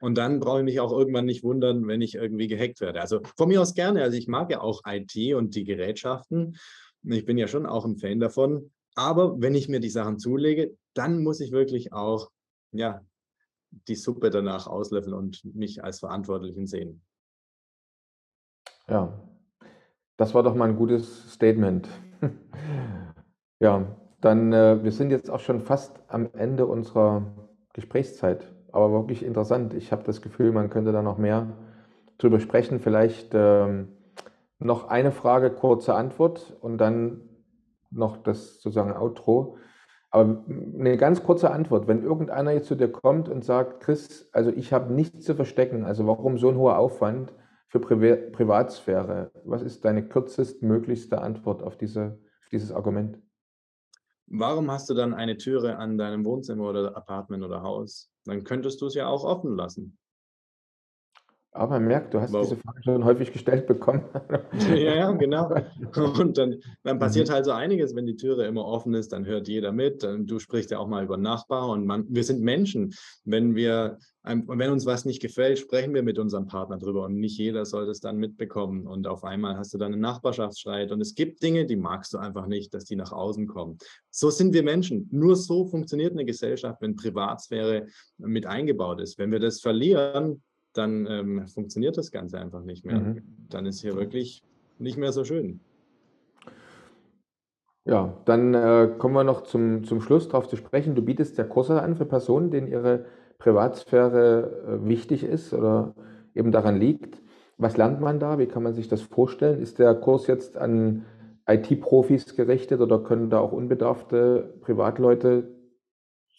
Und dann brauche ich mich auch irgendwann nicht wundern, wenn ich irgendwie gehackt werde. Also von mir aus gerne. Also ich mag ja auch IT und die Gerätschaften. Ich bin ja schon auch ein Fan davon. Aber wenn ich mir die Sachen zulege, dann muss ich wirklich auch ja, die Suppe danach auslöffeln und mich als Verantwortlichen sehen.
Ja, das war doch mal ein gutes Statement. ja, dann, äh, wir sind jetzt auch schon fast am Ende unserer Gesprächszeit, aber wirklich interessant. Ich habe das Gefühl, man könnte da noch mehr drüber sprechen. Vielleicht ähm, noch eine Frage, kurze Antwort und dann noch das sozusagen Outro. Aber eine ganz kurze Antwort. Wenn irgendeiner jetzt zu dir kommt und sagt, Chris, also ich habe nichts zu verstecken, also warum so ein hoher Aufwand für Priva Privatsphäre? Was ist deine kürzestmöglichste Antwort auf, diese, auf dieses Argument?
Warum hast du dann eine Türe an deinem Wohnzimmer oder Apartment oder Haus? Dann könntest du es ja auch offen lassen.
Aber man merkt, du hast wow. diese Frage schon häufig gestellt bekommen.
ja, ja, genau. Und dann, dann passiert mhm. halt so einiges, wenn die Türe immer offen ist, dann hört jeder mit. Du sprichst ja auch mal über Nachbar und man, wir sind Menschen. Wenn wir, wenn uns was nicht gefällt, sprechen wir mit unserem Partner drüber und nicht jeder soll das dann mitbekommen. Und auf einmal hast du dann einen Nachbarschaftsstreit und es gibt Dinge, die magst du einfach nicht, dass die nach außen kommen. So sind wir Menschen. Nur so funktioniert eine Gesellschaft, wenn Privatsphäre mit eingebaut ist. Wenn wir das verlieren, dann ähm, funktioniert das Ganze einfach nicht mehr. Mhm. Dann ist hier wirklich nicht mehr so schön.
Ja, dann äh, kommen wir noch zum, zum Schluss darauf zu sprechen. Du bietest ja Kurse an für Personen, denen ihre Privatsphäre äh, wichtig ist oder eben daran liegt. Was lernt man da? Wie kann man sich das vorstellen? Ist der Kurs jetzt an IT-Profis gerichtet oder können da auch unbedarfte Privatleute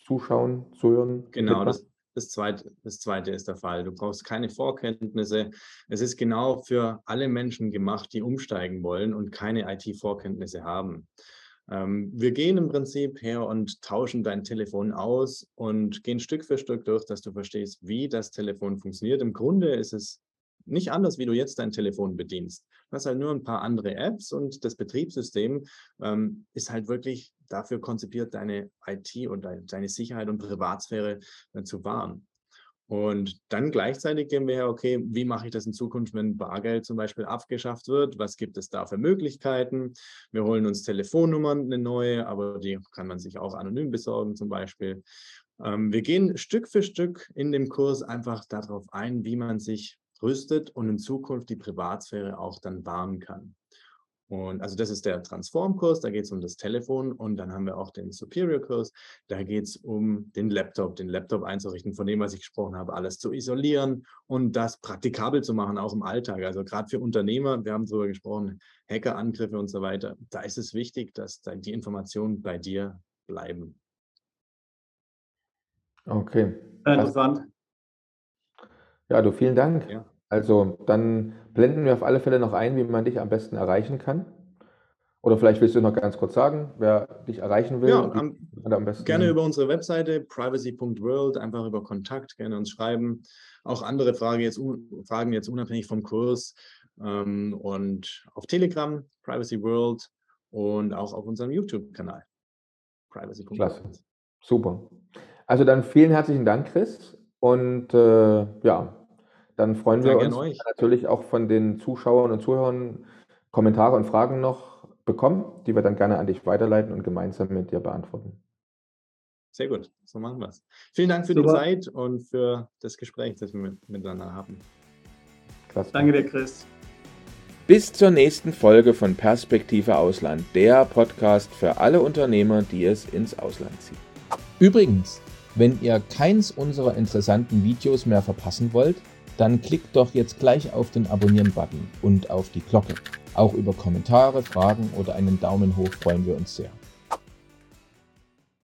zuschauen, zuhören?
Genau, das, das zweite, das zweite ist der Fall. Du brauchst keine Vorkenntnisse. Es ist genau für alle Menschen gemacht, die umsteigen wollen und keine IT-Vorkenntnisse haben. Ähm, wir gehen im Prinzip her und tauschen dein Telefon aus und gehen Stück für Stück durch, dass du verstehst, wie das Telefon funktioniert. Im Grunde ist es nicht anders, wie du jetzt dein Telefon bedienst. Du hast halt nur ein paar andere Apps und das Betriebssystem ähm, ist halt wirklich dafür konzipiert, deine IT und deine Sicherheit und Privatsphäre äh, zu wahren. Und dann gleichzeitig gehen wir her, okay, wie mache ich das in Zukunft, wenn Bargeld zum Beispiel abgeschafft wird? Was gibt es da für Möglichkeiten? Wir holen uns Telefonnummern, eine neue, aber die kann man sich auch anonym besorgen zum Beispiel. Ähm, wir gehen Stück für Stück in dem Kurs einfach darauf ein, wie man sich rüstet und in Zukunft die Privatsphäre auch dann wahren kann. Und also das ist der Transform-Kurs, da geht es um das Telefon und dann haben wir auch den Superior-Kurs, da geht es um den Laptop, den Laptop einzurichten, von dem, was ich gesprochen habe, alles zu isolieren und das praktikabel zu machen, auch im Alltag. Also gerade für Unternehmer, wir haben darüber gesprochen, Hackerangriffe und so weiter, da ist es wichtig, dass die Informationen bei dir bleiben.
Okay.
Interessant.
Ja, du, vielen Dank. Ja. Also, dann blenden wir auf alle Fälle noch ein, wie man dich am besten erreichen kann. Oder vielleicht willst du noch ganz kurz sagen, wer dich erreichen will.
Ja, am, am besten gerne über unsere Webseite privacy.world, einfach über Kontakt, gerne uns schreiben. Auch andere Frage jetzt, Fragen jetzt unabhängig vom Kurs. Ähm, und auf Telegram, Privacy World und auch auf unserem YouTube-Kanal.
Privacy. Klasse. Super. Also dann vielen herzlichen Dank, Chris. Und äh, ja, dann freuen wir uns euch. natürlich auch von den Zuschauern und Zuhörern Kommentare und Fragen noch bekommen, die wir dann gerne an dich weiterleiten und gemeinsam mit dir beantworten.
Sehr gut, so machen wir es. Vielen Dank für Super. die Zeit und für das Gespräch, das wir miteinander haben.
Klasse. Danke dir, Chris.
Bis zur nächsten Folge von Perspektive Ausland, der Podcast für alle Unternehmer, die es ins Ausland ziehen. Übrigens, wenn ihr keins unserer interessanten Videos mehr verpassen wollt, dann klickt doch jetzt gleich auf den Abonnieren-Button und auf die Glocke. Auch über Kommentare, Fragen oder einen Daumen hoch freuen wir uns sehr.